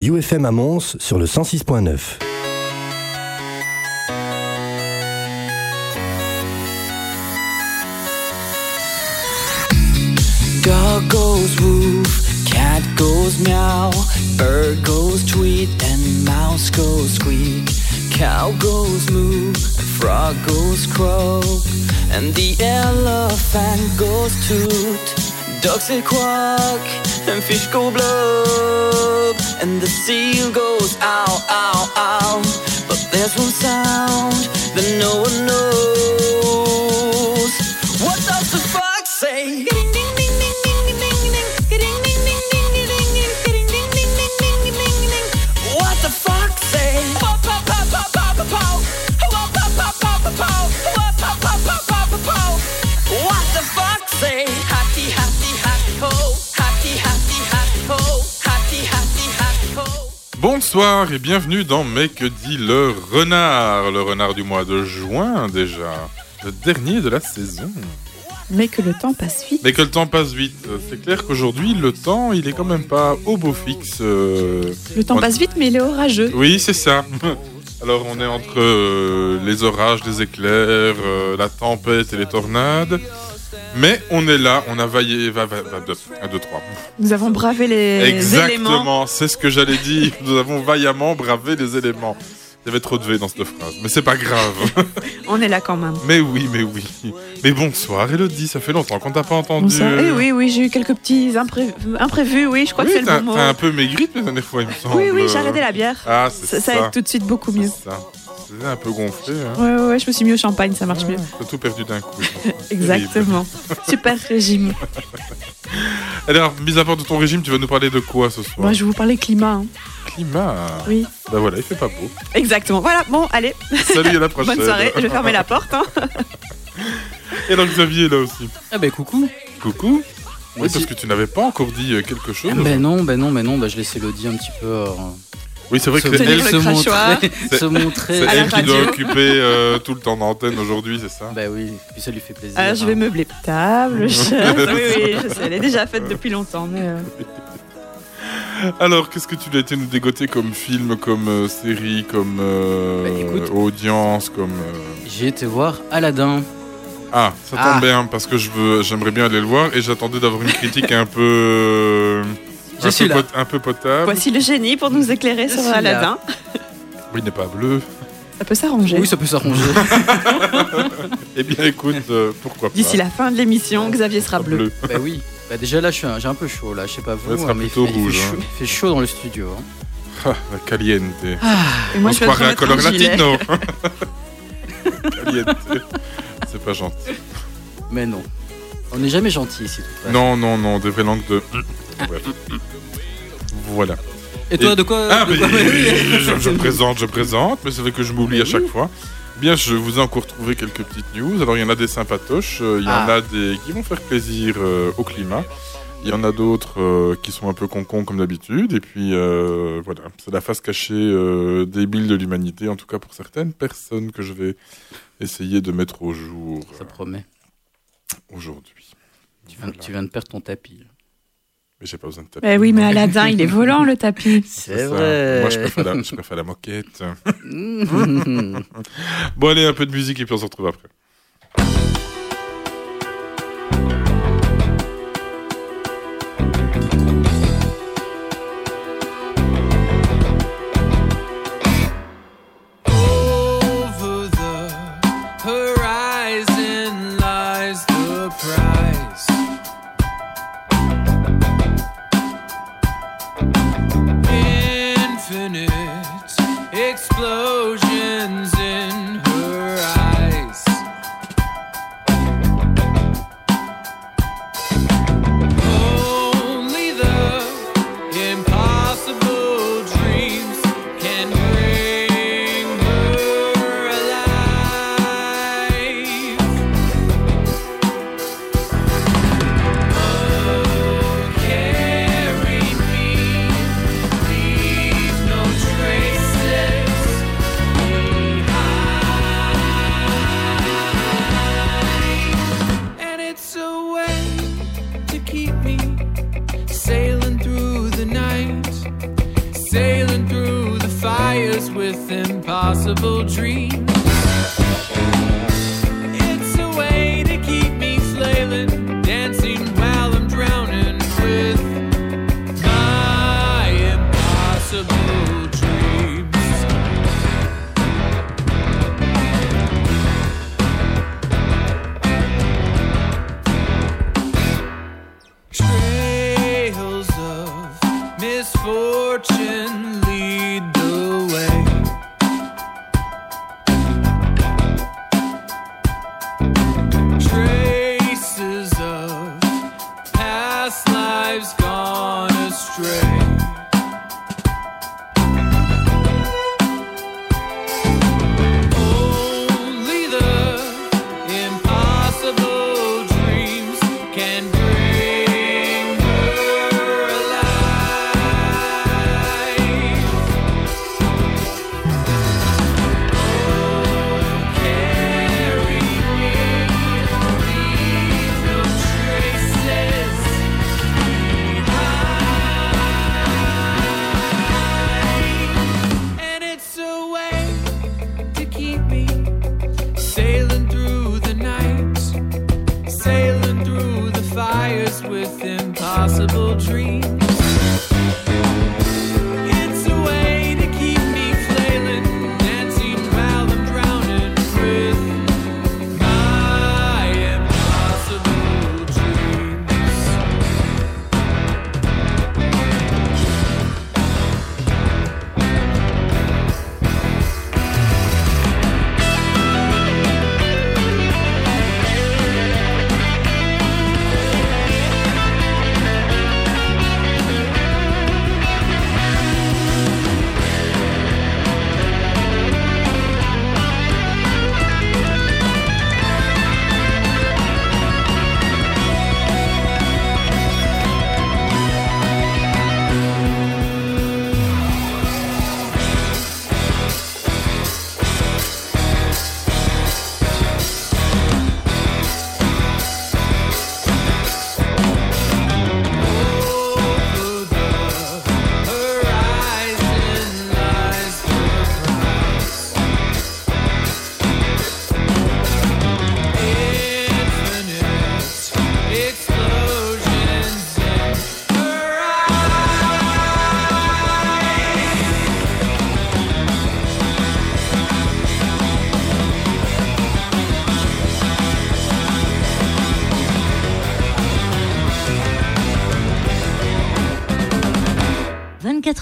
UFM à Mons sur le 106.9. Dog goes woof, cat goes meow, bird goes tweet, and mouse goes squeak. Cow goes moo, frog goes croak, and the elephant goes toot. Ducks say quack, and fish go blub, and the seal goes ow, ow, ow. But there's one sound that no one knows. What does the fox say? Bonsoir et bienvenue dans Mais que dit le renard? Le renard du mois de juin déjà, le dernier de la saison. Mais que le temps passe vite. Mais que le temps passe vite. C'est clair qu'aujourd'hui, le temps, il est quand même pas au beau fixe. euh, Le temps on- passe vite, mais il est orageux. Oui, c'est ça. Alors on est entre euh, les orages, les éclairs, euh, la tempête et les tornades. Mais on est là, on a vaillé, va, va, va, deux, un, deux, trois. Nous avons bravé les éléments. Exactement, c'est ce que j'allais dire. Nous avons vaillamment bravé les éléments. Il y avait trop de V dans cette phrase, mais c'est pas grave. On est là quand même. mais oui, mais oui. Mais bonsoir Elodie, ça fait longtemps qu'on t'a pas entendu. Bonsoir. Eh oui, oui, j'ai eu quelques petits impré- imprévus, oui, je crois Oui, que c'est le bon mot. t'as un peu maigri les dernières fois, il me semble. Oui, oui, j'ai arrêté la bière. Ah, c'est ça. ça aide tout de suite beaucoup mieux. C'est un peu gonflé. Hein. Ouais, ouais, ouais, je me suis mis au champagne, ça marche mieux. T'as tout perdu d'un coup. Exactement. Super régime. Alors, mis à part de ton régime, tu vas nous parler de quoi ce soir? Moi, je vais vous parler climat. hein. Climat? Oui. Bah voilà, il fait pas beau. Exactement. Voilà, bon, allez, Salut, à la prochaine. bonne soirée. Je vais fermer la porte. hein. Et donc Xavier est là aussi. Ah bah coucou Coucou. Oui, parce que tu n'avais pas encore dit euh, quelque chose. Ah, Ben non, ben non, ben non, bah je laisse Elodie un petit peu euh, Oui, c'est vrai que se, c'est elle, le se montrer, C'est- se montrer. c'est À la elle qui doit occuper euh, tout le temps d'antenne aujourd'hui, c'est ça? Bah oui, puis ça lui fait plaisir. Alors, je vais hein. meubler table, chaise. Oui, oui, je sais, elle est déjà faite depuis longtemps, mais. euh, Alors, qu'est-ce que tu as été nous dégoter comme film, comme euh, série, comme euh, Bah, écoute. audience, comme... euh, J'ai été voir Aladdin. Ah, ça tombe Ah. bien, parce que je veux, j'aimerais bien aller le voir, et j'attendais d'avoir une critique un peu... Je un, suis peu là. pot- un peu potable. Voici le génie pour nous éclairer Je sur suis. Aladdin. Oui, il n'est pas bleu. Ça peut s'arranger. Oui, ça peut s'arranger. Eh bien, écoute, euh, pourquoi pas D'ici la fin de l'émission, Xavier sera bleu. bah oui. Bah déjà là, je suis un- j'ai un peu chaud là, je sais pas vous, ce sera mais il plutôt fait, il fait rouge, chaud, hein. il fait chaud dans le studio. hein. Ah, la caliente. Et moi, On je se croirait Color un gilet. Latino. caliente. C'est pas gentil. Mais non. On n'est jamais gentil ici. façon. Non, non, non, des vraies langues de... Bref. Voilà. Et toi, Et- de quoi Ah, de mais quoi- je, je présente, je présente, mais c'est vrai que je m'oublie à chaque fois. Bien, je vous ai encore trouvé quelques petites news. Alors, il y en a des sympatoches, euh, il y en Ah. a des qui vont faire plaisir euh, au climat. Il y en a d'autres euh, qui sont un peu concons comme d'habitude. Et puis, euh, voilà, c'est la face cachée euh, débile de l'humanité, en tout cas pour certaines personnes que je vais essayer de mettre au jour Ça promet. aujourd'hui. Tu viens, Voilà. tu viens de perdre ton tapis. Mais j'ai pas besoin de taper. Eh oui, mais Aladdin, il est volant le tapis. C'est ça. vrai. Moi, je préfère, la, je préfère la moquette. Bon, allez, un peu de musique et puis on se retrouve après.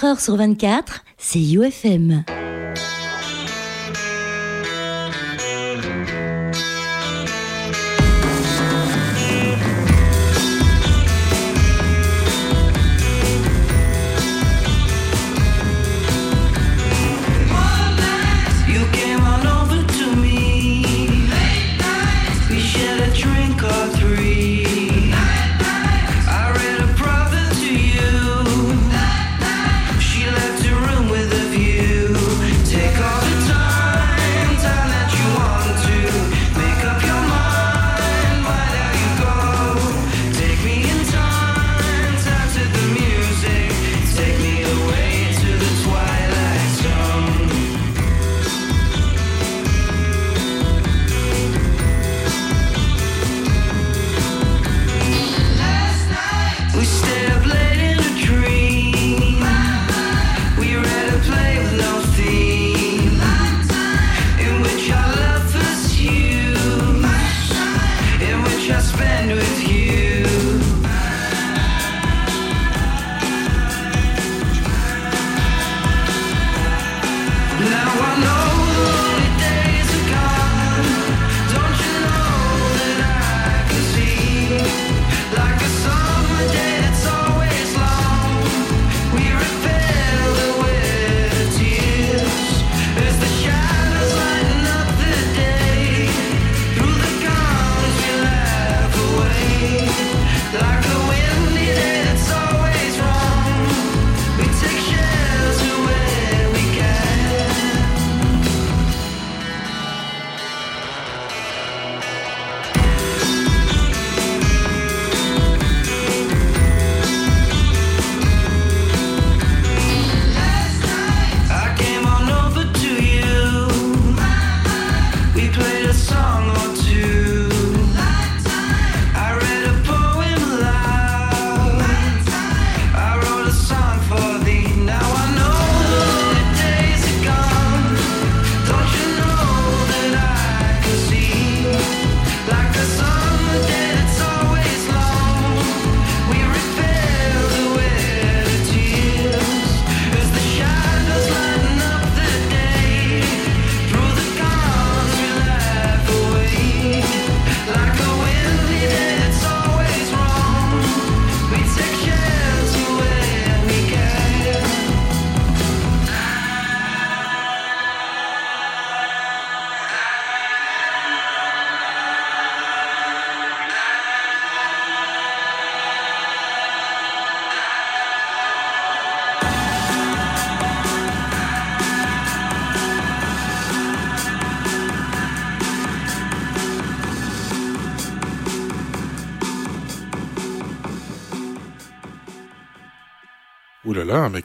24 heures sur 24, c'est UFM.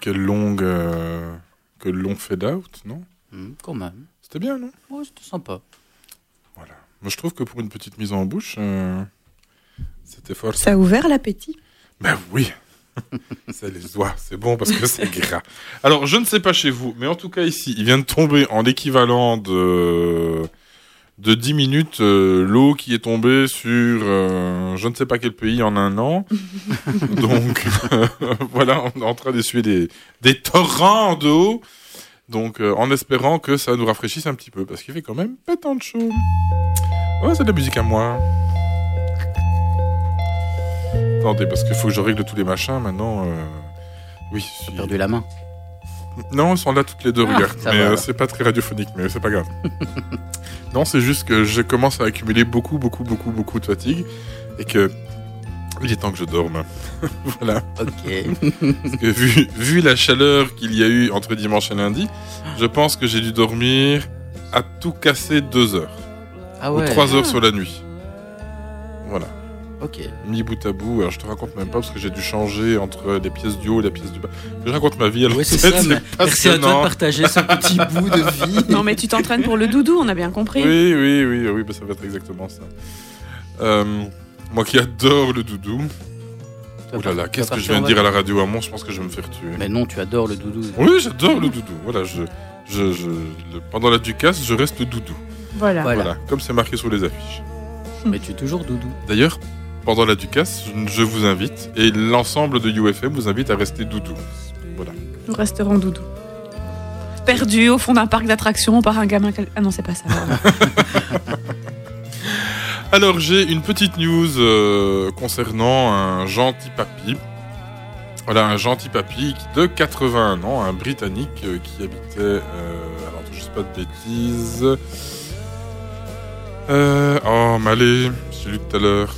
Quelle longue, euh, quel long fade out, non Hmm, quand même. C'était bien, non Ouais, c'était sympa. Voilà. Moi, je trouve que pour une petite mise en bouche, euh, c'était fort. Ça a ouvert l'appétit. Ben oui. c'est les oies, c'est bon parce que c'est gras. Alors, je ne sais pas chez vous, mais en tout cas ici, il vient de tomber en équivalent de de 10 minutes euh, l'eau qui est tombée sur euh, je ne sais pas quel pays en un an. Donc voilà, on est en train d'essuyer des des torrents d'eau. Donc euh, en espérant que ça nous rafraîchisse un petit peu parce qu'il fait quand même pas tant de chaud. Ouais, c'est de la musique à moi. Attendez, parce qu'il faut que je règle tous les machins maintenant. euh, Oui, suis- Perdu la main. Non, ils sont là toutes les deux, Ah, regarde. Mais euh, c'est pas très radiophonique, mais c'est pas grave. non, c'est juste que je commence à accumuler beaucoup, beaucoup, beaucoup, beaucoup de fatigue et que il est temps que je dorme. voilà. Ok. Parce que vu, vu la chaleur qu'il y a eu entre dimanche et lundi, je pense que j'ai dû dormir à tout casser deux heures Ah ou ouais. trois heures sur la nuit. Voilà. Ok. Mis bout à bout. Alors je te raconte même pas parce que j'ai dû changer entre les pièces du haut et la pièce du bas. Je raconte ma vie. Alors Ouais, c'est ça. mais Merci à toi de passionnant. partager ce petit bout de vie. Non, mais tu t'entraînes pour le doudou, on a bien compris. Oui, oui, oui, oui, bah, ça va être exactement ça. Euh, moi qui adore le doudou. Oh là là, qu'est-ce que je viens de dire à la radio à Mons Je pense que je vais me faire tuer. Mais non, tu adores le doudou. Oui, j'adore le doudou. Voilà, je, je, je, le- pendant la Ducasse, je reste doudou. Voilà. Voilà. Voilà, comme c'est marqué sur les affiches. Mais tu es toujours doudou. D'ailleurs, pendant la Ducasse, je, vous invite, et l'ensemble de UFM vous invite à rester doudou. Nous resterons doudou. Perdu au fond d'un parc d'attractions par un gamin. quel- Ah non, c'est pas ça. Alors, j'ai une petite news euh, concernant un gentil papy. Voilà, un gentil papy de 81 ans, un Britannique euh, qui habitait... euh, alors, je sais pas de bêtises... Oh, allez, j'ai lu tout à l'heure.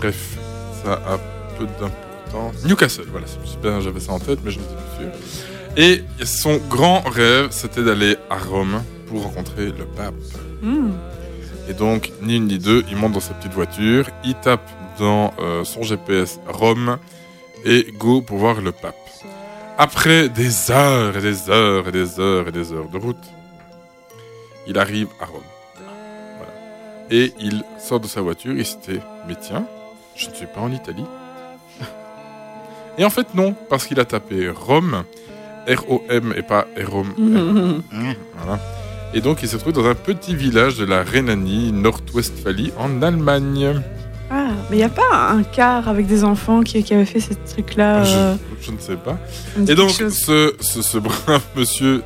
Bref, ça a peu d'importance. Newcastle, voilà, c'est super, j'avais ça en tête, mais je n'étais plus sûr. Et son grand rêve, c'était d'aller à Rome pour rencontrer le pape. Hmm. Et donc, ni une ni deux, il monte dans sa petite voiture, il tape dans euh, son GPS Rome et go pour voir le pape. Après des heures et des heures et des heures et des heures de route, il arrive à Rome. Voilà. Et il sort de sa voiture et c'était, mais tiens, je ne suis pas en Italie. Et en fait, non, parce qu'il a tapé Rome, R-O-M et pas R-O-M. Mhm. Voilà. Et donc, il se trouve dans un petit village de la Rhénanie, Nord-Westphalie, en Allemagne. Ah, mais il n'y a pas un car avec des enfants qui, qui avait fait ce truc-là euh, Je, je ne sais pas. Et donc, ce, ce brave monsieur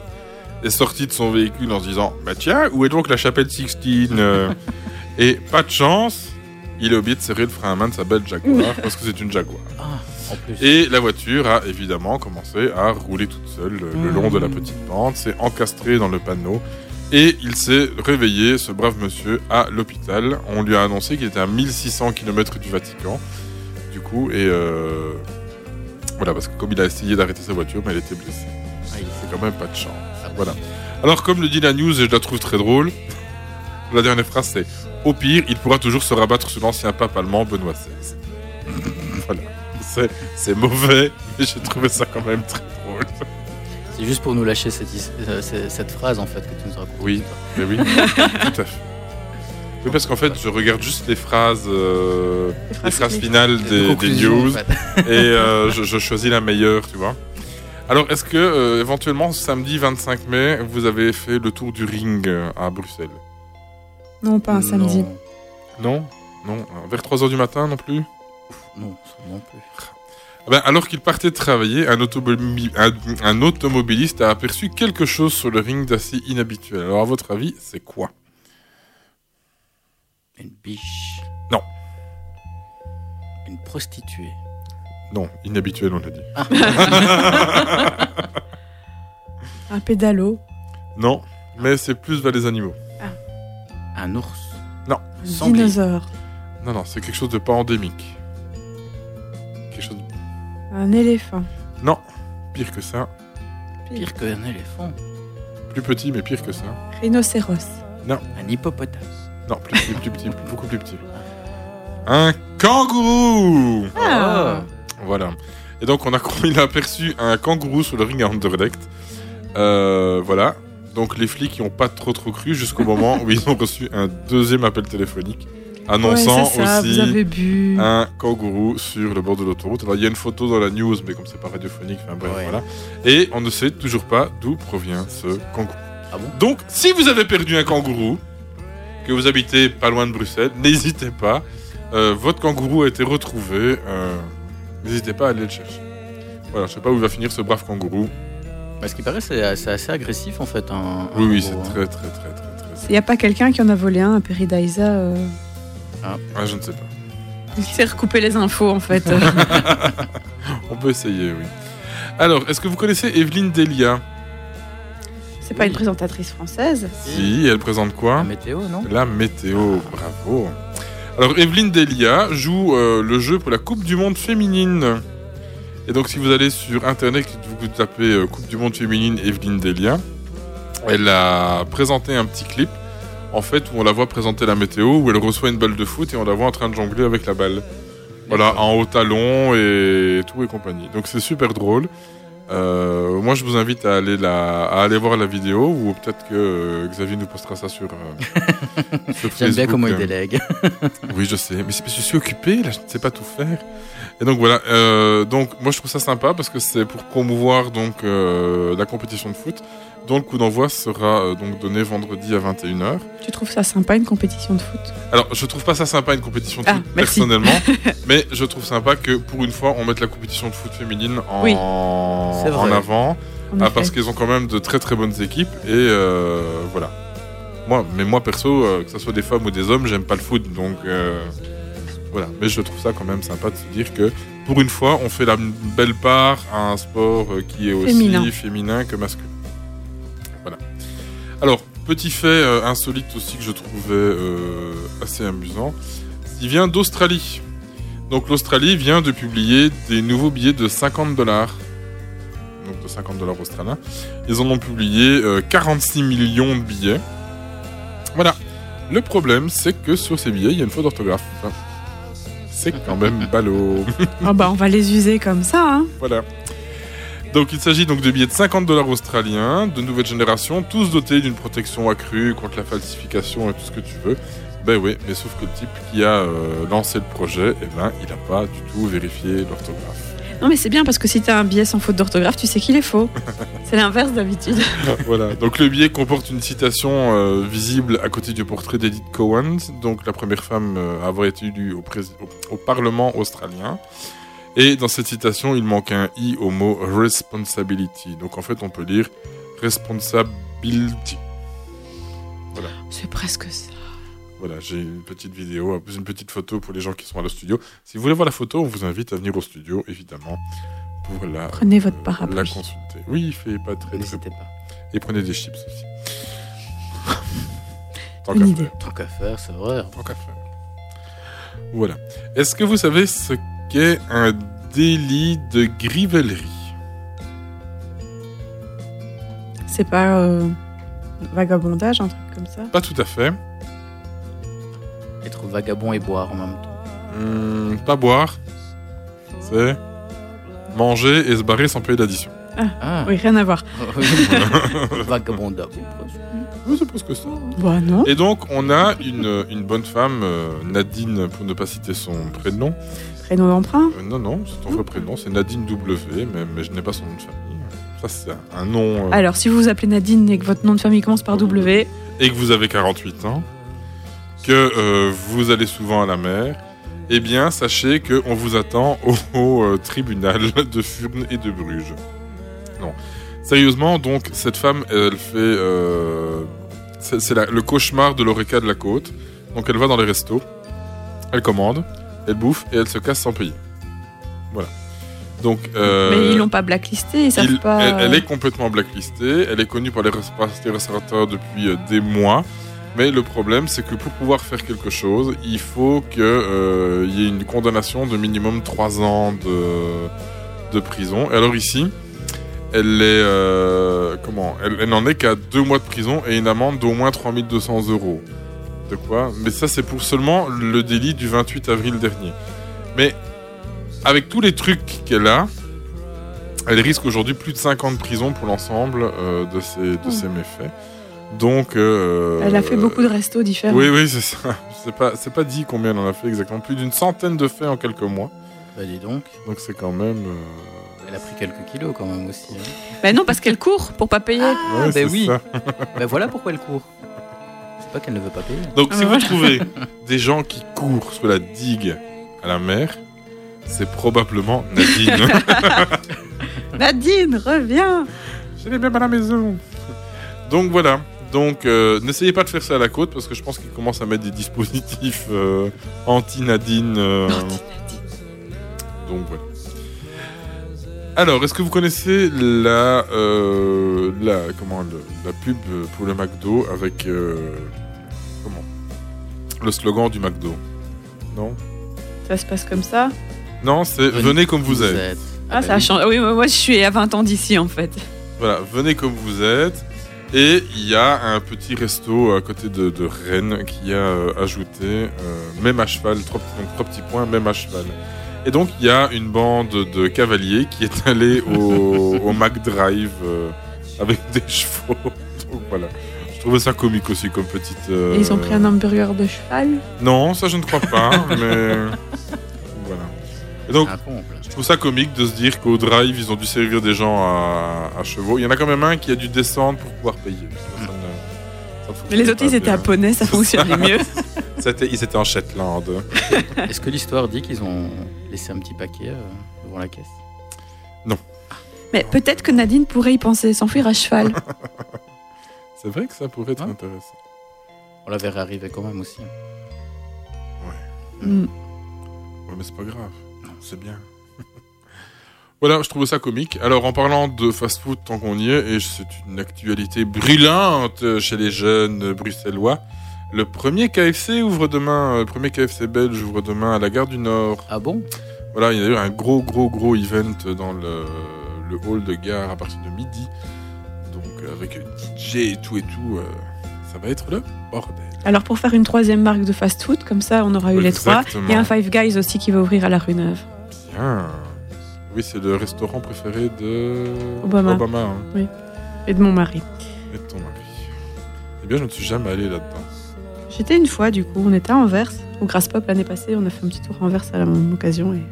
est sorti de son véhicule en se disant Bah tiens, où est donc la chapelle Sixtine euh? Et pas de chance, il a oublié de serrer le frein à main de sa belle Jaguar, parce que c'est une Jaguar. En plus. Et la voiture a évidemment commencé à rouler toute seule le, le long de la petite pente, s'est encastrée dans le panneau. Et il s'est réveillé, ce brave monsieur, à l'hôpital. On lui a annoncé qu'il était à 1600 km du Vatican. Du coup, et euh, voilà, parce que comme il a essayé d'arrêter sa voiture, mais elle était blessée. Aïe. C'est quand même pas de chance. Voilà. Alors, comme le dit la news, et je la trouve très drôle, la dernière phrase c'est Au pire, il pourra toujours se rabattre sur l'ancien pape allemand Benoît XVI. voilà. C'est, mauvais, mais j'ai trouvé ça quand même très drôle. C'est juste pour nous lâcher cette, euh, cette, phrase en fait que tu nous racontes. Oui, mais oui, tout à fait. Oui, parce qu'en fait, je regarde juste les phrases, euh, Les les phrases finales des, des Conclusion, en news, fait. et euh, je, je choisis la meilleure, tu vois. Alors, est-ce que, euh, éventuellement, samedi 25 mai, vous avez fait le tour du ring à Bruxelles? Non, pas un samedi. Non, Non Non euh, Vers 3h du matin non plus non, non plus. Ah ben, alors qu'il partait travailler, un, automobi- un, un automobiliste a aperçu quelque chose sur le ring d'assez inhabituel. Alors, à votre avis, c'est quoi? Une biche. Non. Une prostituée. Non, inhabituel, on l'a dit. Un pédalo. Non, mais c'est plus vers les animaux. Un ours. Non. Un dinosaure. Non, non, c'est quelque chose de pas endémique. Quelque chose de... Un éléphant. Non, pire que ça. Pire qu'un éléphant. Plus petit, mais pire que ça. Rhinocéros. Un hippopotame. Non, plus petit, plus petit, beaucoup plus petit. Un kangourou Ah. Voilà. Et donc, on a, il a aperçu un kangourou sur le ring à Anderlecht. Euh, voilà. Donc, les flics n'y ont pas trop trop cru jusqu'au moment où ils ont reçu un deuxième appel téléphonique annonçant Ouais, c'est ça, aussi un kangourou sur le bord de l'autoroute. Alors, il y a une photo dans la news, mais comme c'est pas radiophonique, enfin bref, Ouais. voilà. Et on ne sait toujours pas d'où provient ce kangourou. Ah bon? Donc, si vous avez perdu un kangourou, que vous habitez pas loin de Bruxelles, n'hésitez pas. Euh, votre kangourou a été retrouvé. euh, n'hésitez pas à aller le chercher. Voilà, je sais pas où va finir ce brave kangourou. Bah, ce qui paraît, c'est assez agressif en fait. Un, Oui, un oui, c'est hein. très, très, très, très, très. Il n'y a pas quelqu'un qui en a volé un, un Peridaisa euh, Ah, je ne sais pas. Il s'est recoupé les infos en fait. On peut essayer, oui. Alors, est-ce que vous connaissez Evelyne Delia? C'est pas une présentatrice française. Si, elle présente quoi? La météo, non? La météo, bravo. Alors, Evelyne Delia joue euh, le jeu pour la Coupe du Monde féminine. Et donc, si vous allez sur Internet, vous tapez euh, Coupe du Monde féminine Evelyne Delia, elle a présenté un petit clip, en fait, où on la voit présenter la météo, où elle reçoit une balle de foot et on la voit en train de jongler avec la balle. Voilà, en haut talon et tout et compagnie. Donc, c'est super drôle. Euh, moi, je vous invite à aller, la, à aller voir la vidéo, ou peut-être que euh, Xavier nous postera ça sur, euh, sur J'aime bien comment il délègue. Oui, je sais, mais c'est parce que je suis occupé, là, je ne sais pas tout faire. Et donc voilà, euh, donc moi je trouve ça sympa parce que c'est pour promouvoir donc euh, la compétition de foot, dont le coup d'envoi sera euh, donc donné vendredi à 21h. Tu trouves ça sympa une compétition de foot? Alors, je trouve pas ça sympa une compétition de Ah, foot merci. personnellement, mais je trouve sympa que pour une fois on mette la compétition de foot féminine en, Oui. C'est en vrai. avant. en Ah, parce qu'ils ont quand même de très très bonnes équipes et euh, voilà. Moi, mais moi perso, euh, que ce soit des femmes ou des hommes, j'aime pas le foot, donc euh, voilà. Mais je trouve ça quand même sympa de se dire que pour une fois, on fait la belle part à un sport euh, qui est aussi Féminin. féminin, que masculin. Voilà. Alors, petit fait euh, insolite aussi que je trouvais euh, assez amusant. Il vient d'Australie. Donc l'Australie vient de publier des nouveaux billets de 50 dollars. Donc de 50 dollars australiens. Ils en ont publié euh, 46 millions de billets. Voilà. Le problème, c'est que sur ces billets, il y a une faute d'orthographe. C'est quand même ballot. Ah bah on va les user comme ça. Hein. Voilà. Donc il s'agit donc de billets de 50 dollars australiens, de nouvelle génération, tous dotés d'une protection accrue contre la falsification et tout ce que tu veux. Ben oui, mais sauf que le type qui a euh, lancé le projet, eh ben, il n'a pas du tout vérifié l'orthographe. Non mais c'est bien parce que si t'as un billet sans faute d'orthographe, tu sais qu'il est faux. c'est l'inverse d'habitude. voilà. Donc le billet comporte une citation euh, visible à côté du portrait d'Edith Cowan, donc la première femme euh, à avoir été élue au, prés- au- au Parlement australien. Et dans cette citation, il manque un i au mot responsibility. Donc en fait, on peut lire responsibility. C'est presque ça. Voilà, j'ai une petite vidéo, une petite photo pour les gens qui sont à le studio. Si vous voulez voir la photo, on vous invite à venir au studio, évidemment, pour la, Prenez votre euh, parapluie. la consulter. Oui, il fait pas très très pas. Et prenez des chips aussi. Tant qu'à faire. Tant qu'à faire, c'est vrai. Tant qu'à faire. Voilà. Est-ce que vous savez ce qu'est un délit de grivellerie? C'est pas euh, vagabondage, un truc comme ça? Pas tout à fait. Être vagabond et boire en même temps. Hmm, pas boire. C'est manger et se barrer sans payer d'addition. Ah, Oui, rien à voir. vagabondable. Oui, c'est presque ça. Bah non. Et donc, on a une, une bonne femme, euh, Nadine, pour ne pas citer son prénom. Prénom d'emprunt. Euh, non, non, c'est ton vrai prénom, c'est Nadine W, mais, mais je n'ai pas son nom de famille. Ça, c'est un- un nom. euh, Alors, si vous vous appelez Nadine et que votre nom de famille commence par W, et que vous avez 48 ans, que euh, vous allez souvent à la mer, eh bien, sachez qu'on vous attend au, au, euh, tribunal de Furnes et de Bruges. Non. Sérieusement, donc, cette femme, elle fait. euh, c'est le cauchemar de l'oreca de la côte. Donc, elle va dans les restos, elle commande, elle bouffe et elle se casse sans payer. Voilà. Donc, euh, mais ils l'ont pas blacklisté, ils savent il- pas. elle, elle est complètement blacklistée. Elle est connue par les restaurateurs depuis des mois. Mais le problème, c'est que pour pouvoir faire quelque chose, il faut qu'il y ait une condamnation de minimum 3 ans de, de prison. Et alors ici, elle est euh, comment Elle, elle n'en est qu'à 2 mois de prison et une amende d'au moins 3200 euros. De quoi? Mais ça, c'est pour seulement le délit du 28 avril dernier. Mais avec tous les trucs qu'elle a, Elle risque aujourd'hui plus de 5 ans de prison pour l'ensemble euh, de, ses, de ses méfaits. Donc. euh, Elle a fait beaucoup de restos différents. Oui, oui, c'est ça. C'est pas, c'est pas dit combien elle en a fait exactement. Plus d'une centaine de faits en quelques mois. Bah dis donc, Donc c'est quand même. euh, elle a pris quelques kilos quand même aussi. hein. Bah non, parce qu'elle court pour pas payer. ouais, bah oui. ça. bah voilà pourquoi elle court. C'est pas qu'elle ne veut pas payer. Donc Ah, si vous trouvez des gens qui courent sur la digue à la mer, c'est probablement Nadine. Nadine, reviens Je l'ai même à la maison. Donc voilà. Donc euh, n'essayez pas de faire ça à la côte parce que je pense qu'ils commencent à mettre des dispositifs euh, anti-Nadine. euh, Donc voilà. Alors, est-ce que vous connaissez la, euh, la, comment, le- la pub pour le McDo avec euh, comment le slogan du McDo? Non? Ça se passe comme ça? Non, c'est venez, comme vous, êtes. Ah, ça bah a oui. changé. Oui, moi, moi, je suis à 20 ans d'ici, en fait. Voilà, venez comme vous êtes. Et il y a un petit resto à côté de, de Rennes qui a euh, ajouté euh, même à cheval, trois, donc trois petits points, même à cheval. Et donc il y a une bande de cavaliers qui est allée au, au McDrive euh, avec des chevaux. Donc voilà. Je trouvais ça comique aussi comme petite. euh, ils ont pris un hamburger de cheval? Non, ça je ne crois pas, mais. Et donc comble. je trouve ça comique de se dire qu'au drive, ils ont dû servir des gens à, à chevaux. Il y en a quand même un qui a dû descendre pour pouvoir payer. Ça, ça ne- ça ne Mais les autres, ils étaient à poney, ça fonctionnait mieux. C'était- Ils étaient en Shetland. Est-ce que l'histoire dit qu'ils ont laissé un petit paquet euh, devant la caisse? Mais peut-être que Nadine pourrait y penser, s'enfuir à cheval. C'est vrai que ça pourrait être Ah. intéressant. On la verrait arriver quand même aussi. Mm. Ouais, mais c'est pas grave. C'est bien. voilà, je trouve ça comique. Alors, en parlant de fast-food, tant qu'on y est, et c'est une actualité brûlante chez les jeunes bruxellois, le premier KFC ouvre demain, le premier KFC belge ouvre demain à la gare du Nord. Ah bon? Voilà, il y a eu un gros, gros, gros event dans le, le hall de gare à partir de midi. Donc, avec DJ et tout et tout, euh, ça va être le bordel. Alors, pour faire une troisième marque de fast-food, comme ça, on aura eu les trois. Exactement. Il y a un Five Guys aussi qui va ouvrir à la rue Neuve. Bien. Oui, c'est le restaurant préféré de Obama. hein, Et de mon mari. et de ton mari. Eh bien, je ne suis jamais allé là-dedans. J'étais une fois, du coup, on était à Anvers, au Grass Pop l'année passée. On a fait un petit tour à Anvers à la même occasion. Et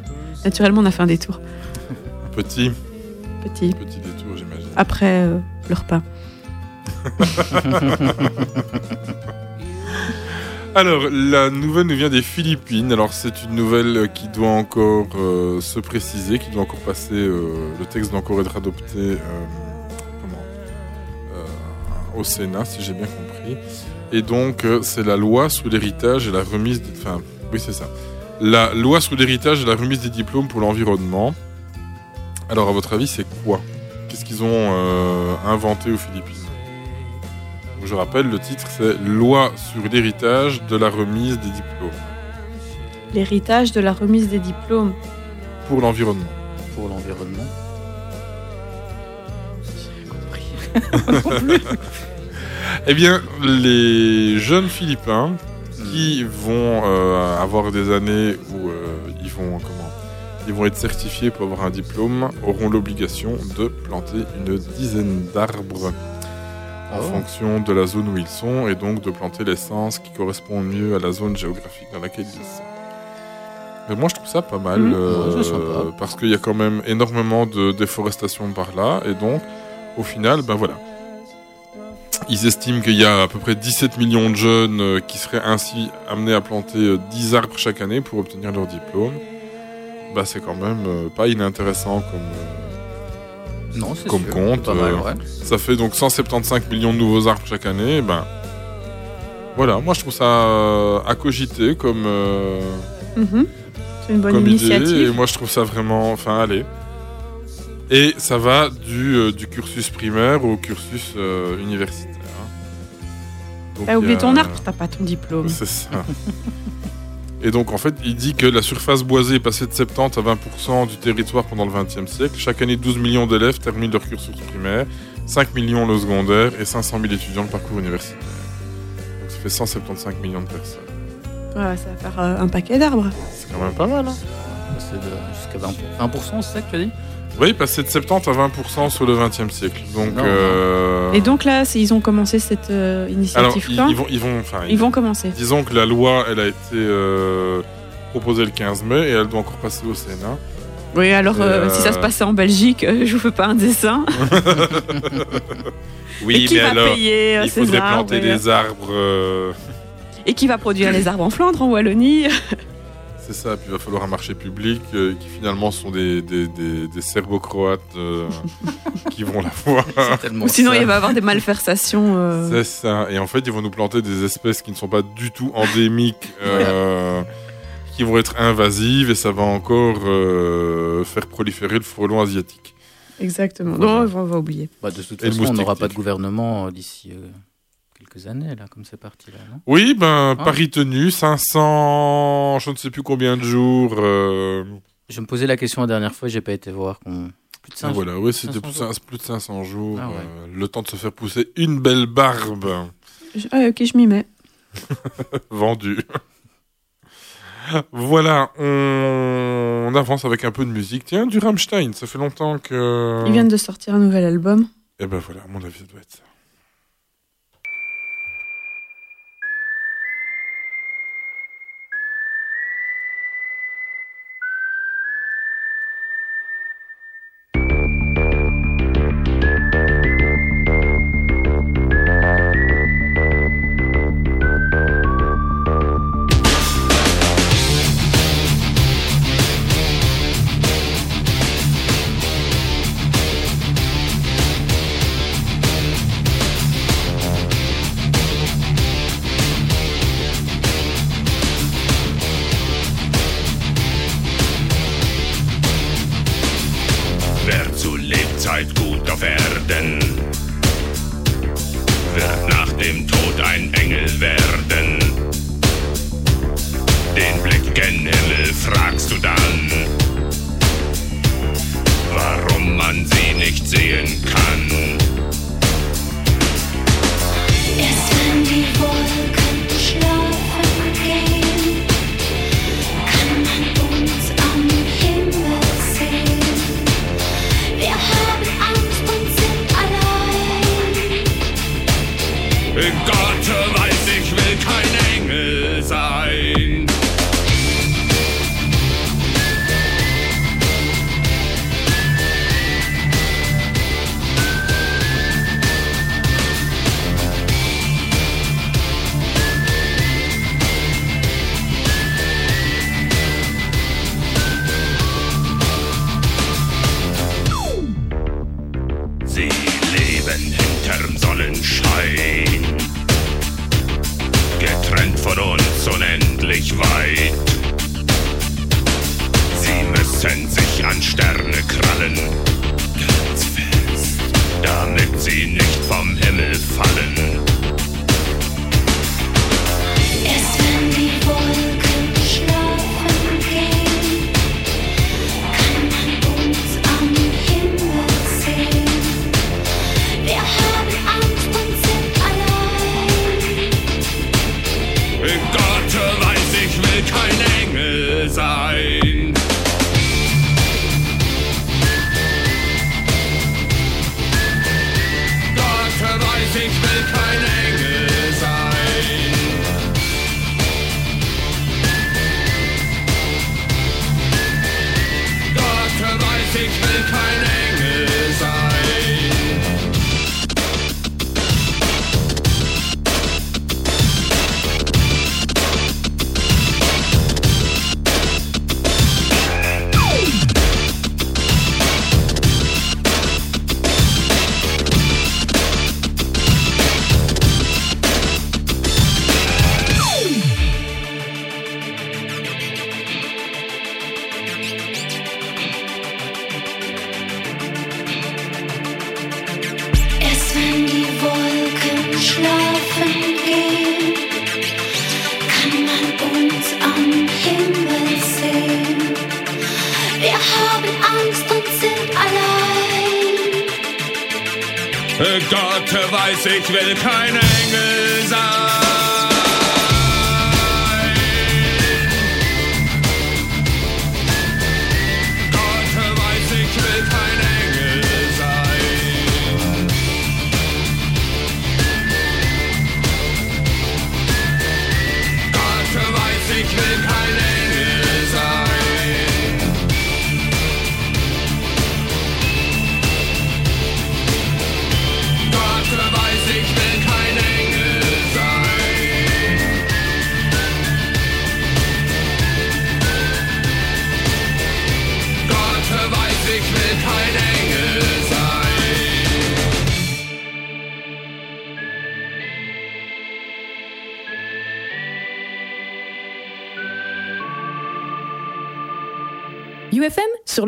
naturellement, on a fait un détour. Petit, Petit. petit détour, j'imagine. Après euh, le repas. Alors, la nouvelle nous vient des Philippines. Alors, c'est une nouvelle qui doit encore euh, se préciser, qui doit encore passer. euh, le texte doit encore être adopté euh, au Sénat, si j'ai bien compris. Et donc, c'est la loi sur l'héritage et la remise. Des... Enfin, oui, c'est ça. La loi sur l'héritage et la remise des diplômes pour l'environnement. Alors, à votre avis, c'est quoi? Qu'est-ce qu'ils ont inventé aux Philippines? Je rappelle, le titre c'est Loi sur l'héritage de la remise des diplômes L'héritage de la remise des diplômes. pour l'environnement. Pour l'environnement. Eh bien, les jeunes Philippins qui vont euh, avoir des années où euh, ils vont comment ils vont être certifiés pour avoir un diplôme auront l'obligation de planter une dizaine d'arbres en Oh. fonction de la zone où ils sont et donc de planter l'essence qui correspond mieux à la zone géographique dans laquelle ils sont. Mais moi je trouve ça pas mal Mhm. euh, parce qu'il y a quand même énormément de déforestation par là et donc au final ben voilà. Ils estiment qu'il y a à peu près 17 millions de jeunes euh, qui seraient ainsi amenés à planter euh, 10 arbres chaque année pour obtenir leur diplôme. Bah c'est quand même euh, pas inintéressant comme euh, Non, c'est Comme sûr, compte, c'est Pas mal, euh, ouais. ça fait donc 175 millions de nouveaux arbres chaque année. Ben voilà, moi je trouve ça euh, à cogiter comme, euh, Mhm. C'est une bonne comme idée. Et moi je trouve ça vraiment, enfin allez. Et ça va du, euh, du cursus primaire au cursus euh, universitaire. hein. T'as il y oublié a- ton arbre, t'as pas ton diplôme. C'est ça. Et donc en fait, il dit que la surface boisée est passée de 70 à 20% du territoire pendant le XXe siècle. Chaque année, 12 millions d'élèves terminent leur cursus primaire, 5 millions le secondaire et 500 000 étudiants le parcours universitaire. Donc ça fait 175 millions de personnes. Ouais, ça va faire euh, un paquet d'arbres. C'est quand même pas mal. Hein C'est de- jusqu'à 20%. 20%, c'est ça que tu as dit? Oui, passer de 70 à 20% sur le 20e siècle. Donc, euh, Et donc là, ils ont commencé cette euh, alors, initiative ils, quand ils vont, ils vont, enfin, Ils vont commencer. disons que la loi, elle a été euh, proposée le 15 mai et elle doit encore passer au Sénat. Oui, alors euh, Euh, si ça se passait en Belgique, euh, je vous fais pas un dessin. Oui, et qui mais va alors, payer il ces faudrait arbres planter et, des arbres. euh, et qui va produire les arbres en Flandre, en Wallonie. C'est ça, puis il va falloir un marché public euh, qui finalement sont des, des, des, des serbo-croates euh, qui vont la voir. C'est tellement Ou sinon, ça. il va y avoir des malversations. euh, C'est ça. Et en fait, ils vont nous planter des espèces qui ne sont pas du tout endémiques, euh, qui vont être invasives, et ça va encore euh, faire proliférer le frelon asiatique. Exactement. Voilà. Non, on va oublier. Bah, de toute façon, on n'aura pas de gouvernement d'ici euh, quelques années, là, comme c'est parti, là, non? Oui, ben, Ah. Paris tenu, 500, je ne sais plus combien de jours. euh, Je me posais la question la dernière fois, j'ai pas été voir. qu'on- Plus de 5 voilà, oui, c'était 500 plus, jours. de- plus de 500 jours. Ah ouais. euh, le temps de se faire pousser une belle barbe Je- Ah, ok, je m'y mets. vendue. voilà, on... on avance avec un peu de musique. Tiens, du Rammstein, ça fait longtemps que... Ils viennent de sortir un nouvel album. Et ben voilà, à mon avis, ça doit être ça.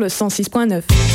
UFM sur le 106.9.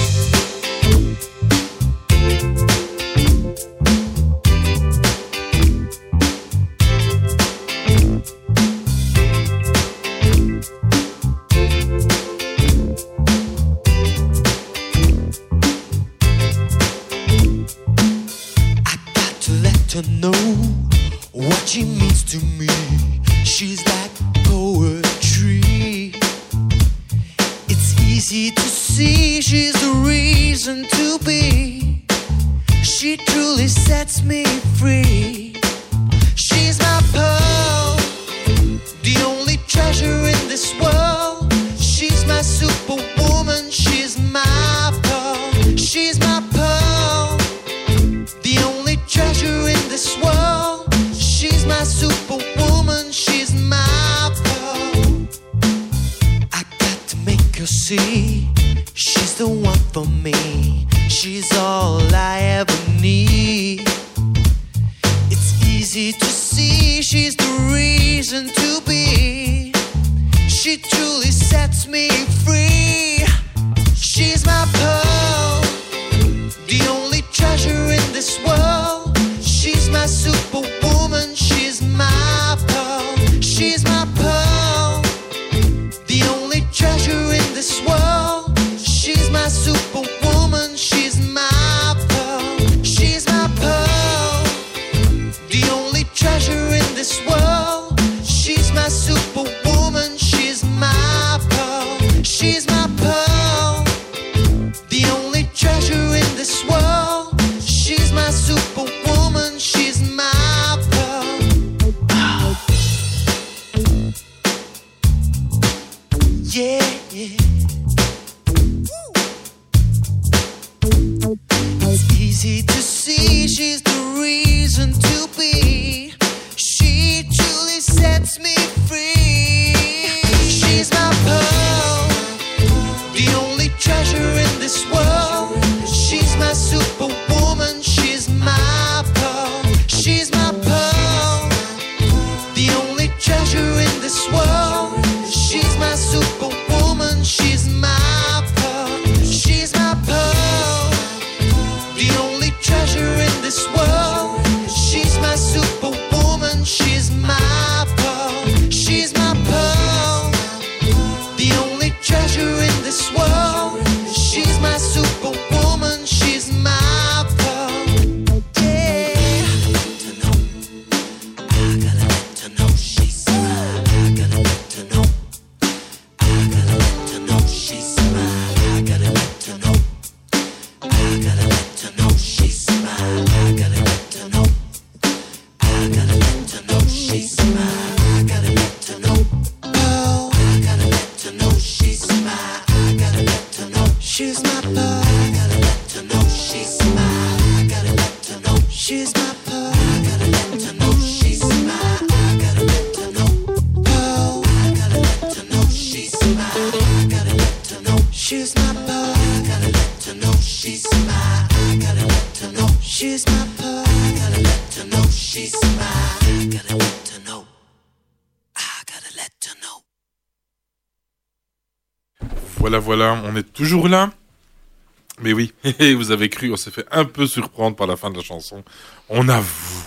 Vous avez cru, on s'est fait un peu surprendre par la fin de la chanson. On avoue.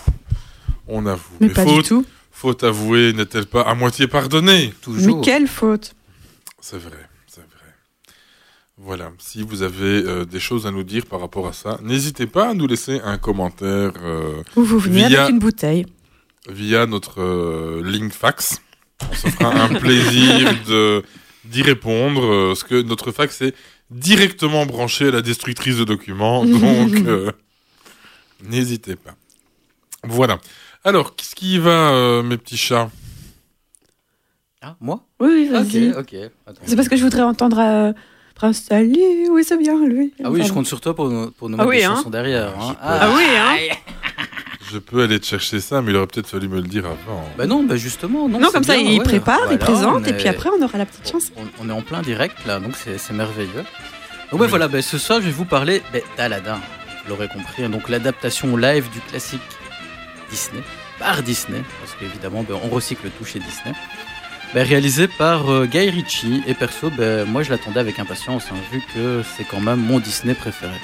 On avoue. Mais pas du faute, tout. faute avouée n'est-elle pas à moitié pardonnée? Mais quelle faute C'est vrai, c'est vrai. Voilà, si vous avez euh, des choses à nous dire par rapport à ça, n'hésitez pas à nous laisser un commentaire euh, Ou vous venez via, avec une bouteille. via notre euh, ligne fax. On se fera un plaisir de d'y répondre, euh, parce que notre fax est directement branché à la destructrice de documents, donc euh, n'hésitez pas. Voilà. Alors, qu'est-ce qui va, euh, mes petits chats? Ah, moi? Oui, vas-y. Ok, ok. Attends. C'est parce que je voudrais entendre euh, Prince Sally, oui, c'est bien, lui. Ah oui, je compte sur toi pour, nous- pour nous Ah mettre oui, des hein. chansons derrière. hein. Ah oui, hein Je peux aller te chercher ça, mais il aurait peut-être fallu me le dire avant. Bah non, bah justement. Non, Non, comme ça, bien, il ouais. prépare, il présente, et puis après, on aura la petite chanson. On, on est en plein direct là, donc c'est merveilleux. Donc ouais, voilà, bah, ce soir je vais vous parler bah, d'Aladin, vous l'aurez compris, hein, donc l'adaptation live du classique Disney, par Disney, parce qu'évidemment bah, on recycle tout chez Disney. Bah, réalisé par euh, Guy Ritchie. Et perso, bah, moi je l'attendais avec impatience, hein, vu que c'est quand même mon Disney préféré.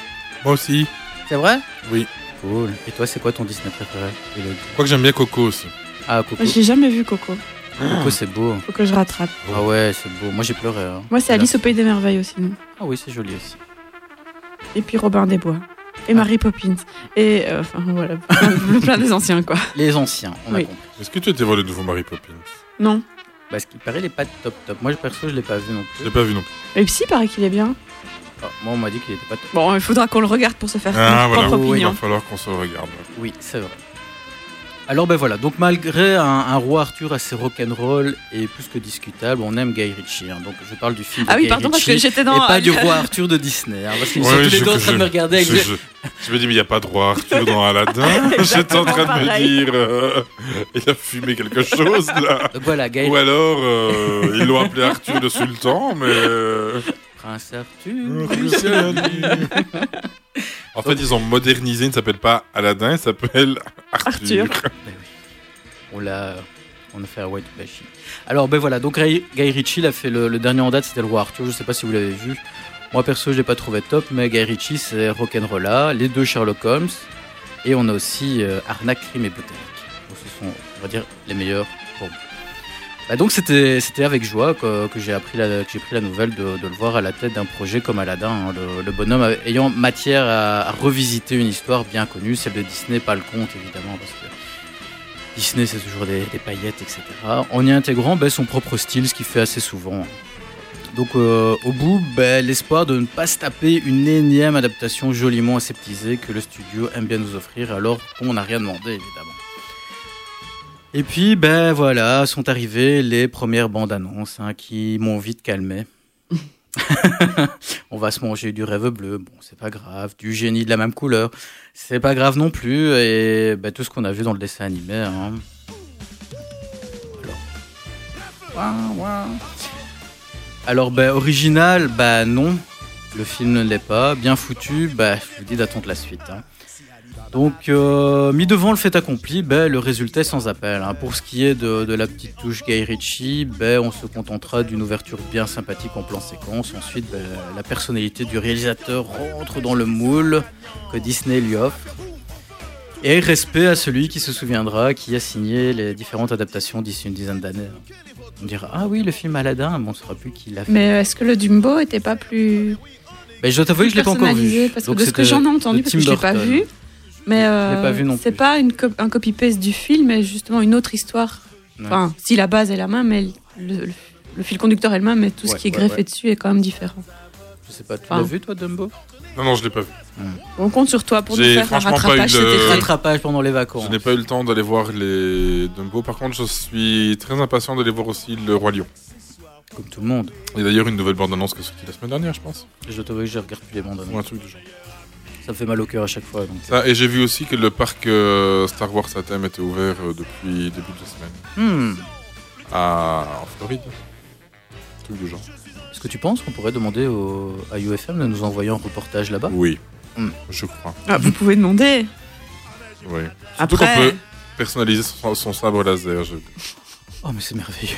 Moi aussi. C'est vrai? Oui. Cool. Et toi, c'est quoi ton Disney préféré Elodie Je crois que j'aime bien Coco aussi. Ah, Coco. J'ai jamais vu Coco. Coco, c'est beau. Faut que je rattrape. Ah ouais, c'est beau. Moi, j'ai pleuré. hein. Moi, c'est Alice au Pays des Merveilles aussi. non? Ah oui, c'est joli aussi. Et puis Robin des Bois. Ah. Et Mary Poppins. Et euh, enfin voilà, plein, plein des anciens quoi. Les anciens, on a Oui. compris. Est-ce que tu étais voir le nouveau Mary Poppins? Non. Parce qu'il paraît, il est pas top top. Moi, perso, je l'ai pas vu non Je plus. l'ai pas vu non plus. Et psy, paraît qu'il est bien. Ah, moi, on m'a dit qu'il était pas top. Bon, il faudra qu'on le regarde pour se faire Ah une voilà, propre il va falloir qu'on se le regarde. Oui, c'est vrai. Alors ben voilà, donc malgré un, un roi Arthur assez rock'n'roll et plus que discutable, on aime Guy Ritchie. hein. donc je parle du film de Ah oui, Guy pardon, parce que j'étais dans- Et pas du roi Arthur de Disney. hein, parce qu'ils sont Ouais, tous les je- deux en train de me regarder avec je, des- je, je me dis, mais il n'y a pas de roi Arthur dans Aladdin. J'étais en train de me dire, euh, il a fumé quelque chose là. Donc voilà, Guy Ou alors, euh, ils l'ont appelé Arthur le Sultan, mais. Euh, Prince Arthur. en fait, ils ont modernisé, il ne s'appelle pas Aladdin, il s'appelle Arthur. Arthur. On l'a, on a fait un white bashing. Alors ben voilà, donc Guy, Guy Ritchie a fait le, le dernier en date, c'était le roi Arthur. Je sais pas si vous l'avez vu. Moi perso, je l'ai pas trouvé top, mais Guy Ritchie c'est Rock'n'Rolla, les deux Sherlock Holmes, et on a aussi euh, Arnaque, crime et botanique. Donc ce sont, on va dire, les meilleurs. Bah, donc c'était, avec joie que, j'ai appris que j'ai pris la nouvelle de, le voir à la tête d'un projet comme Aladdin, hein, le, bonhomme ayant matière à, revisiter une histoire bien connue, celle de Disney, pas le conte évidemment, parce que Disney, c'est toujours des, paillettes, etc. En y intégrant ben, son propre style, ce qu'il fait assez souvent. Donc, euh, au bout, ben, l'espoir de ne pas se taper une énième adaptation joliment aseptisée que le studio aime bien nous offrir, alors qu'on n'a rien demandé, évidemment. Et puis, ben voilà, sont arrivées les premières bandes annonces hein, qui m'ont vite calmé. On va se manger du rêve bleu, bon, c'est pas grave. Du génie de la même couleur, c'est pas grave non plus. Et ben, tout ce qu'on a vu dans le dessin animé. Hein. Alors. Ben, original, bah non. Le film ne l'est pas. Bien foutu, bah, je vous dis d'attendre la suite. hein. Donc, euh, mis devant le fait accompli, ben, le résultat est sans appel. hein. Pour ce qui est de, de la petite touche Guy Ritchie, ben, on se contentera d'une ouverture bien sympathique en plan séquence. Ensuite, ben, la personnalité du réalisateur rentre dans le moule que Disney lui offre. Et respect à celui qui se souviendra, qui a signé les différentes adaptations d'ici une dizaine d'années. On dira Ah oui, le film Aladdin, mais on ne saura plus qui l'a fait. Mais est-ce que le Dumbo était pas plus. Ben, je dois t'avouer que je l'ai pas encore vu. Parce que Donc, de ce que j'en ai entendu, parce que je l'ai pas vu. Mais Je l'ai pas euh, vu non c'est plus. pas une co- un copy-paste du film, mais justement une autre histoire. Ouais. Enfin, si la base est la même, mais le, le- le fil conducteur est le même, mais tout Ouais, ce qui est greffé ouais. dessus est quand même différent. Je sais pas, tu Enfin. l'as vu toi, Dumbo? Non, non, je l'ai pas vu. On compte sur toi pour nous faire un rattrapage le- pendant les vacances. Je n'ai pas eu le temps d'aller voir les Dumbo. Par contre, je suis très impatient d'aller voir aussi Le Roi Lion. Comme tout le monde. Et d'ailleurs, une nouvelle bande-annonce qui est sortie la semaine dernière, je pense. Je dois t'avouer que je regarde plus les bandes Ou un truc du genre. Ça me fait mal au cœur à chaque fois. Donc... Ça, et j'ai vu aussi que le parc euh, Star Wars à thème était ouvert euh, depuis début de la semaine. Hmm. À, en Floride. Truc du genre. Est-ce que tu penses qu'on pourrait demander au... à UFM de nous envoyer un reportage là-bas? Oui, Hmm. je crois. Ah, vous pouvez demander. Oui. Surtout Après- qu'on peut personnaliser son, son sabre laser. Je, Oh, mais c'est merveilleux.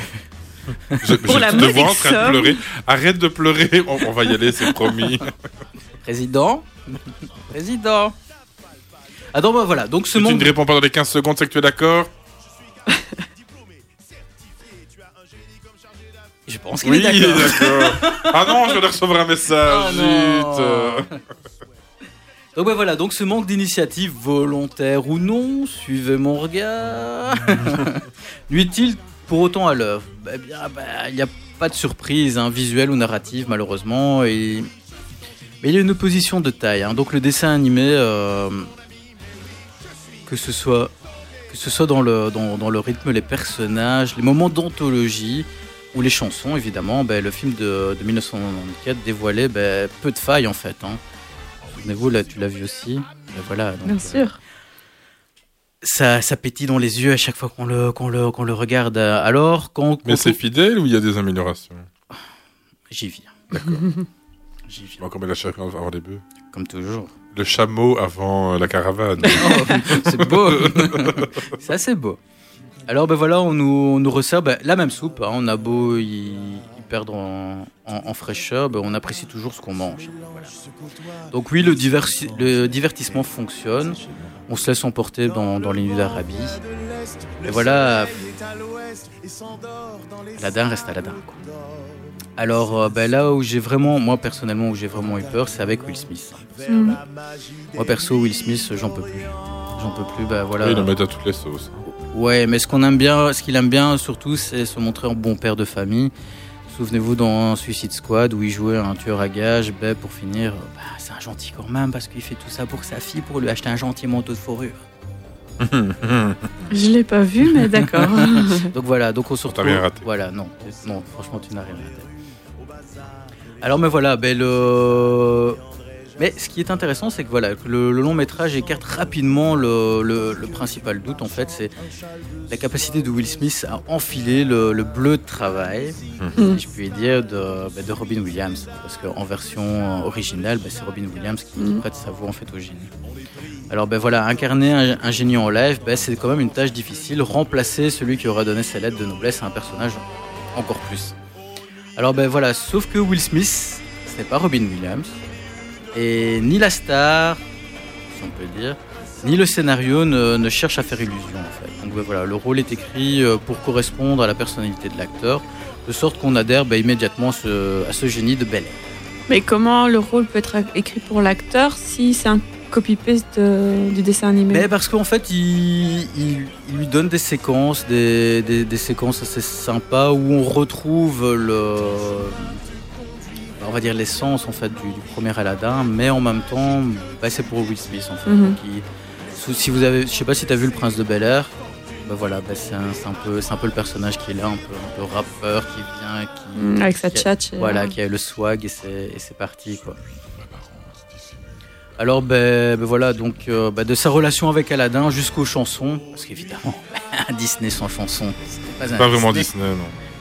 je, Pour je la te vois en train de pleurer. Arrête de pleurer, on, on va y aller, c'est promis. Président Président Ah donc bah, voilà, donc ce Si tu monde... ne réponds pas dans les 15 secondes, c'est que tu es d'accord Je pense qu'il Oui, est d'accord. ah non, je de recevoir un message. Oh. Donc ben voilà, donc ce manque d'initiative volontaire ou non, suivez mon regard, nuit-il pour autant à l'œuvre? Eh bien, ben, il n'y a pas de surprise hein, visuelle ou narrative malheureusement, et... mais il y a une opposition de taille. hein. Donc le dessin animé, euh, que ce soit que ce soit dans le, dans, dans le rythme, les personnages, les moments d'anthologie ou les chansons évidemment, ben, le film de, de 1994 dévoilait ben, peu de failles en fait. hein. Souvenez-vous, là, tu l'as vu aussi. Ben voilà, donc, Bien euh, sûr. ça, ça pétille dans les yeux à chaque fois qu'on le, qu'on le, qu'on le regarde. Alors, quand. Mais c'est fidèle ou il y a des améliorations? J'y viens. D'accord. J'y viens. On va encore la charrue avant les bœufs. Comme toujours. Le chameau avant euh, la caravane. Oh, c'est beau. ça, c'est beau. Alors ben voilà, on nous, on nous resserre ben, la même soupe. hein. On a beau y, y perdre en, en- en fraîcheur, ben, on apprécie toujours ce qu'on mange. Voilà. Donc oui, le, diversi- le divertissement fonctionne. On se laisse emporter dans, dans les nuits d'Arabie. Et voilà, Aladdin reste Aladdin. quoi. Alors euh, ben, là où j'ai vraiment, moi personnellement, où j'ai vraiment eu peur, c'est avec Will Smith. Mhm. Moi perso, Will Smith, j'en peux plus. J'en peux plus, ben voilà. Oui, ils le mettent à toutes les sauces. Ouais, mais ce qu'on aime bien, ce qu'il aime bien surtout, c'est se montrer en bon père de famille. Souvenez-vous dans Suicide Squad où il jouait un tueur à gages, ben pour finir, bah, c'est un gentil quand même parce qu'il fait tout ça pour sa fille, pour lui acheter un gentil manteau de fourrure. Je l'ai pas vu, mais d'accord. donc voilà, donc on se retrouve. rien raté. Voilà, non, non, franchement, tu n'as rien raté. Alors, mais voilà, ben le. Mais ce qui est intéressant, c'est que voilà, que le, le long métrage écarte rapidement le, le- le principal doute. En fait, c'est la capacité de Will Smith à enfiler le, le bleu de travail, Mhm. si je puis dire, de, ben, de Robin Williams. Parce qu'en version originale, ben, c'est Robin Williams qui, Mhm. prête sa voix en fait au génie. Alors ben voilà, incarner un, un génie en live, ben, c'est quand même une tâche difficile. Remplacer celui qui aura donné ses lettres de noblesse à un personnage encore plus. Alors ben voilà, sauf que Will Smith, ce n'est pas Robin Williams. Et ni la star, si on peut dire, ni le scénario ne, ne cherche à faire illusion en fait. Donc ben voilà, le rôle est écrit euh, pour correspondre à la personnalité de l'acteur, de sorte qu'on adhère ben, immédiatement à ce, génie de Bel. Mais comment le rôle peut être écrit pour l'acteur si c'est un copy-paste de- du dessin animé Mais parce qu'en fait, il, il- il lui donne des séquences, des, des- des séquences assez sympas où on retrouve le, on va dire l'essence en fait du, du premier Aladdin, mais en même temps, bah, c'est pour Will Smith en fait. Mhm. Si vous avez, je sais pas si tu as vu le Prince de Bel Air. Bah voilà, bah, c'est un, peu, c'est un peu le personnage qui est là, un peu, un peu rappeur qui vient, qui, avec sa qui tchatche voilà, qui a le swag et c'est, et c'est parti quoi. Alors ben, ben voilà, donc euh, ben, de sa relation avec Aladdin jusqu'aux chansons, parce qu'évidemment, un Disney sans chansons, c'est pas un Pas vraiment Disney, non.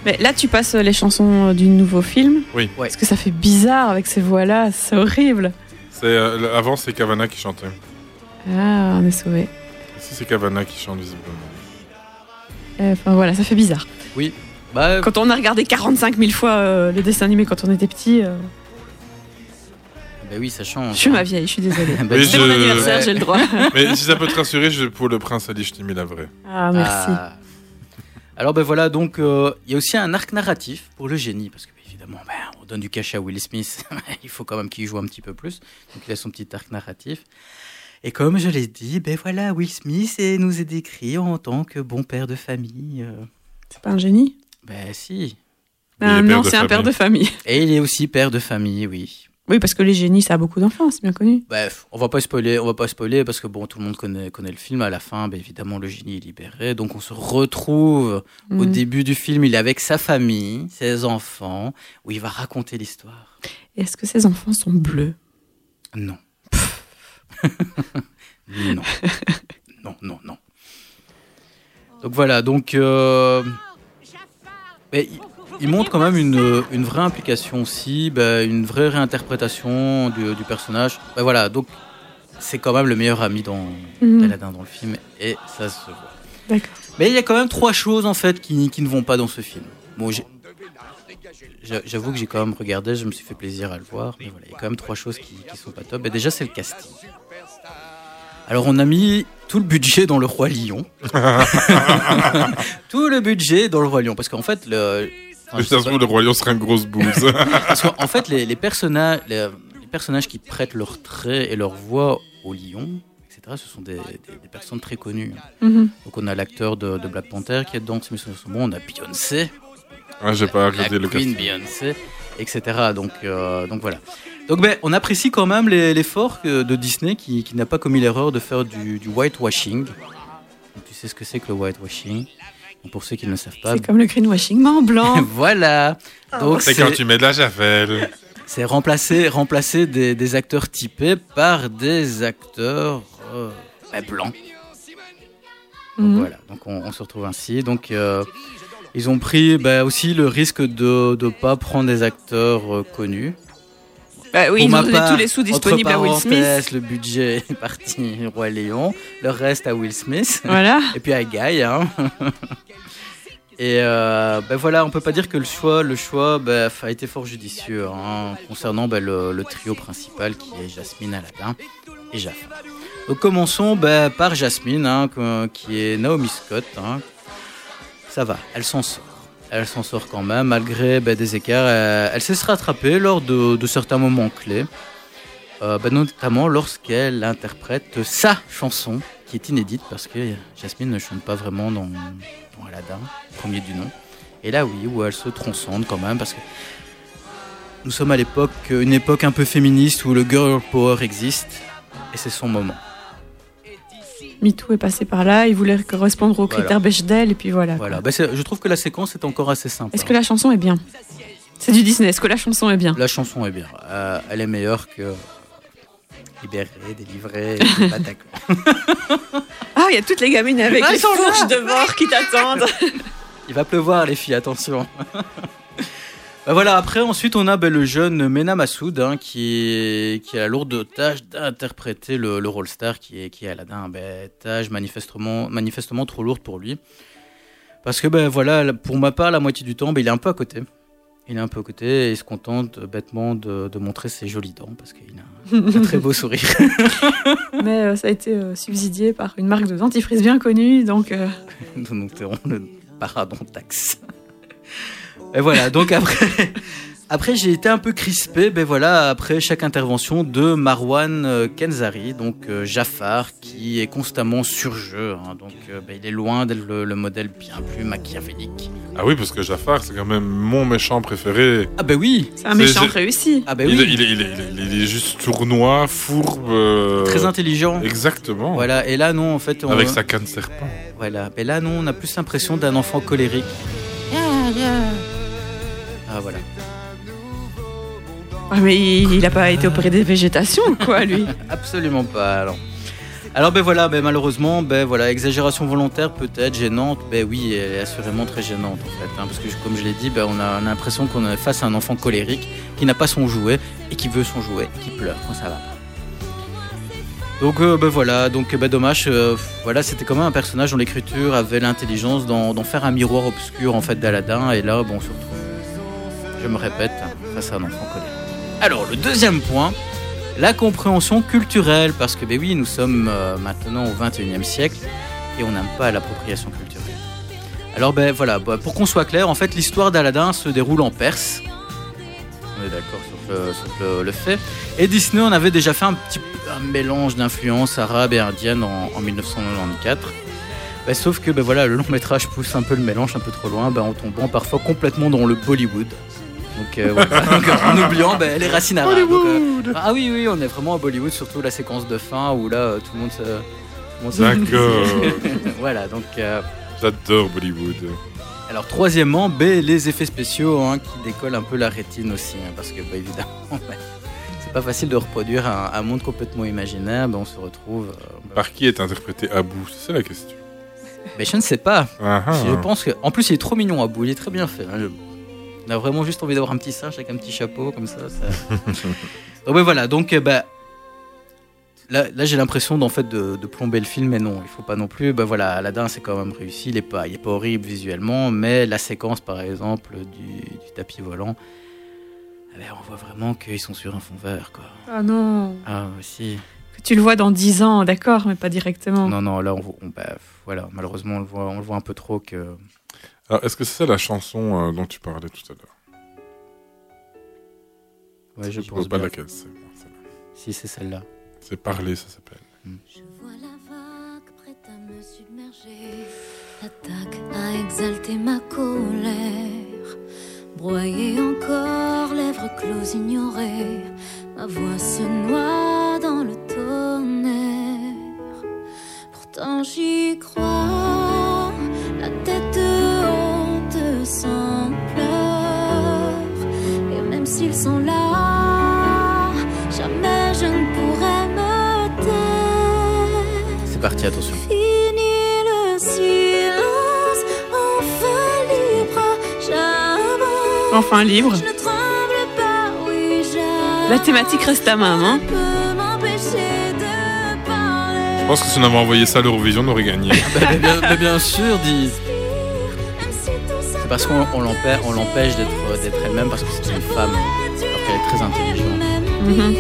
Mais là, tu passes les chansons euh, du nouveau film. Oui. Parce que ça fait bizarre avec ces voix-là, c'est horrible. C'est, euh, avant, c'est Cavana qui chantait. Ah, on est sauvés. Ici, c'est Cavana qui chante visiblement. Euh, Enfin voilà, ça fait bizarre. Oui. Bah, Quand on a regardé 45 000 fois euh, le dessin animé quand on était petit, ben oui, ça change. je suis ma vieille, je suis désolée. Oui, C'est je- mon anniversaire, Ouais. j'ai le droit. Mais si ça peut te rassurer, je, pour le prince Ali, je t'ai mis la vraie. Ah, merci. Ah. Alors ben voilà, donc euh, il y a aussi un arc narratif pour le génie, parce que ben, évidemment, ben, on donne du cachet à Will Smith, il faut quand même qu'il joue un petit peu plus, donc il a son petit arc narratif. Et comme je l'ai dit, ben voilà, Will Smith est- nous est décrit en tant que bon père de famille. euh, C'est pas un génie? Ben si. Ah, Non, c'est un père de famille. Et il est aussi père de famille, oui. Oui, parce que les génies, ça a beaucoup d'enfants, c'est bien connu. Bref, on va pas spoiler, on va pas spoiler parce que bon, tout le monde connaît, connaît le film. À la fin, ben, évidemment, le génie est libéré. Donc, on se retrouve au Mhm. début du film. Il est avec sa famille, ses enfants, où il va raconter l'histoire. Est-ce que ces enfants sont bleus? Non. non. Non, non, non. Donc voilà, donc euh, mais il, montre quand même une, une vraie implication aussi, ben, une vraie réinterprétation du, du personnage. Ben voilà, donc c'est quand même le meilleur ami dans Mhm. d'Aladin dans le film et ça se voit. D'accord. Mais il y a quand même trois choses en fait qui, qui ne vont pas dans ce film. Bon, j'avoue que j'ai quand même regardé, je me suis fait plaisir à le voir, mais voilà, il y a quand même trois choses qui, qui sont pas top. Et déjà, c'est le casting. Alors, on a mis tout le budget dans le Roi Lion. tout le budget dans le Roi Lion, parce qu'en fait, le. Enfin, ça se trouve, le roi lion serait une grosse bouse. parce qu'en fait, les, les personnages, les, les personnages qui prêtent leurs traits et leur voix au lion, etc., ce sont des, des- des personnes très connues. Mhm. Donc, on a l'acteur de, de Black Panther qui est dedans, Timothy Chalamet. on a Beyoncé, Ah, j'ai pas la regardé le Queen. Beyoncé, etc. Donc, euh, donc voilà. Donc, ben, on apprécie quand même l'effort de Disney qui, qui n'a pas commis l'erreur de faire du, du whitewashing. Donc, tu sais ce que c'est que le whitewashing? Pour ceux qui ne le savent pas, C'est comme le greenwashing, mais en blanc. voilà. Donc C'est quand tu mets de la javel. c'est remplacer, remplacer des, des acteurs typés par des acteurs euh, blancs. Donc Mhm. voilà, donc on, on se retrouve ainsi. Donc euh, ils ont pris bah, aussi le risque de ne pas prendre des acteurs euh, connus. Bah oui, ils ont donné tous les sous disponibles entre à Will Smith. Le budget est parti Roi Léon, le reste à Will Smith. Voilà. Et puis à Guy. Hein. Et euh, ben voilà, on peut pas dire que le choix, le choix ben, a été fort judicieux hein, concernant ben, le, le trio principal qui est Jasmine, Aladdin et Jafar. Donc commençons ben, par Jasmine, hein, qui est Naomi Scott. hein. Ça va, elle s'en sort. Elle s'en sort quand même, malgré ben, des écarts. euh, elle sait se rattraper lors de, certains moments clés. Euh, ben, notamment lorsqu'elle interprète sa chanson, qui est inédite parce que Jasmine ne chante pas vraiment dans, dans Aladdin, premier du nom. Et là, oui, où elle se transcende quand même parce que nous sommes à l'époque, une époque un peu féministe où le girl power existe et c'est son moment. MeToo est passé par là, il voulait correspondre aux Voilà. critères Bechdel, et puis voilà. Voilà, Ben, c'est- je trouve que la séquence est encore assez simple. Est-ce que la chanson est bien? C'est du Disney, est-ce que la chanson est bien? La chanson est bien. Euh, elle est meilleure que Libéré, délivré. Ah, il y a toutes les gamines avec Ah, les fourches de bord qui t'attendent. Il va pleuvoir, les filles, attention. Bah voilà, après, ensuite, on a ben, le jeune Mena Massoud hein, qui, est, qui a la lourde tâche d'interpréter le, le rôle star qui est, qui est Aladdin. Ben, tâche manifestement, manifestement trop lourde pour lui. Parce que, ben voilà, pour ma part, la moitié du temps, ben, il est un peu à côté. Il est un peu à côté et il se contente euh, bêtement de, de montrer ses jolies dents parce qu'il a un, un très beau sourire. Mais euh, ça a été euh, subsidié par une marque de dentifrice bien connue, donc euh, Donc, on le paradon taxe. Et voilà, donc après, après j'ai été un peu crispé, ben voilà, après chaque intervention de Marwan euh, Kenzari, donc euh, Jafar, qui est constamment sur jeu. hein. donc euh, ben, il est loin d'être le, le modèle bien plus machiavélique. Ah oui, parce que Jafar, c'est quand même mon méchant préféré. Ah ben oui c'est un méchant réussi. Ah ben il, oui est, il, est, il, est, il est- il est juste tournois, fourbe. euh, Très intelligent. Exactement. Voilà, et là non, en fait, on, Avec sa canne serpent. Voilà, mais là non, on a plus l'impression d'un enfant colérique. Ah voilà. Ah, mais il, il a pas été opéré des végétations, quoi, lui Absolument pas. Alors, alors ben voilà, ben malheureusement, ben voilà, exagération volontaire peut-être gênante. Ben oui, elle est assurément très gênante en fait, hein, parce que comme je l'ai dit, ben on a l'impression qu'on est face à un enfant colérique qui n'a pas son jouet et qui veut son jouet, qui pleure quand ça va pas. Donc euh, ben voilà, donc ben dommage, euh, voilà, c'était quand même un personnage dont l'écriture avait l'intelligence d'en faire un miroir obscur en fait d'Aladin, et là, bon, on se retrouve, je me répète, face à un enfant. Alors, le deuxième point, la compréhension culturelle, parce que ben oui, nous sommes euh, maintenant au 21e siècle et on n'aime pas l'appropriation culturelle. Alors ben voilà, bah, pour qu'on soit clair, en fait l'histoire d'Aladin se déroule en Perse. On est d'accord sur, le, fait. Et Disney en avait déjà fait un petit un mélange d'influences arabes et indiennes en, en 1994. Ben, sauf que ben voilà, le long métrage pousse un peu le mélange un peu trop loin, ben, en tombant parfois complètement dans le Bollywood. Donc, euh. Donc, en oubliant ben, les racines arabes. Donc, euh, ah oui, oui, on est vraiment à Bollywood, surtout la séquence de fin où là, euh, tout le monde se. D'accord. voilà, donc. euh, J'adore Bollywood. alors troisièmement, B, les effets spéciaux hein, qui décollent un peu la rétine aussi, hein, parce que bah, évidemment, c'est pas facile de reproduire un, un monde complètement imaginaire, ben, on se retrouve. euh, Par qui est interprété Abu? C'est ça la question. mais je ne sais pas. Ah, ah. Je pense que, en plus, il est trop mignon à bout, il est très bien fait. hein, On a vraiment juste envie d'avoir un petit singe avec un petit chapeau comme ça. ça- donc ben, voilà, donc bah, là, là j'ai l'impression d'en fait de, de plomber le film, mais non, il faut pas non plus. Ben voilà, Aladdin c'est quand même réussi, il est pas, il est pas horrible visuellement, mais la séquence par exemple du, du tapis volant, eh on voit vraiment qu'ils sont sur un fond vert quoi. Ah non. Ah aussi. Que tu le vois dans 10 ans, d'accord, mais pas directement. Non non, là on, on- bah, voilà, malheureusement on le voit, on le voit un peu trop que. Alors, est-ce que c'est ça la chanson euh, dont tu parlais tout à l'heure? Ouais, je, Je pense vois pas bien. laquelle c'est. Si c'est celle-là. C'est Parler, ça s'appelle. vois la vague prête à me submerger. L'attaque a exalté ma colère. Broyée encore, lèvres closes ignorées. Ma voix se noie dans le tonnerre. Pourtant j'y crois. La tête sans pleurs. Et même s'ils sont là, jamais je ne pourrai me taire. C'est parti, attention. Fini le silence, enfin libre, j'avance. Enfin libre. Je ne tremble pas, oui, j'avance. La thématique reste la même. Hein. Je pense que si on avait envoyé ça à l'Eurovision, on aurait gagné. Bah, mais bien, mais bien sûr, dit. Parce qu'on on l'empêche, on l'empêche d'être, d'être elle-même parce que c'est une femme, alors qu'elle est très intelligente. Mhm.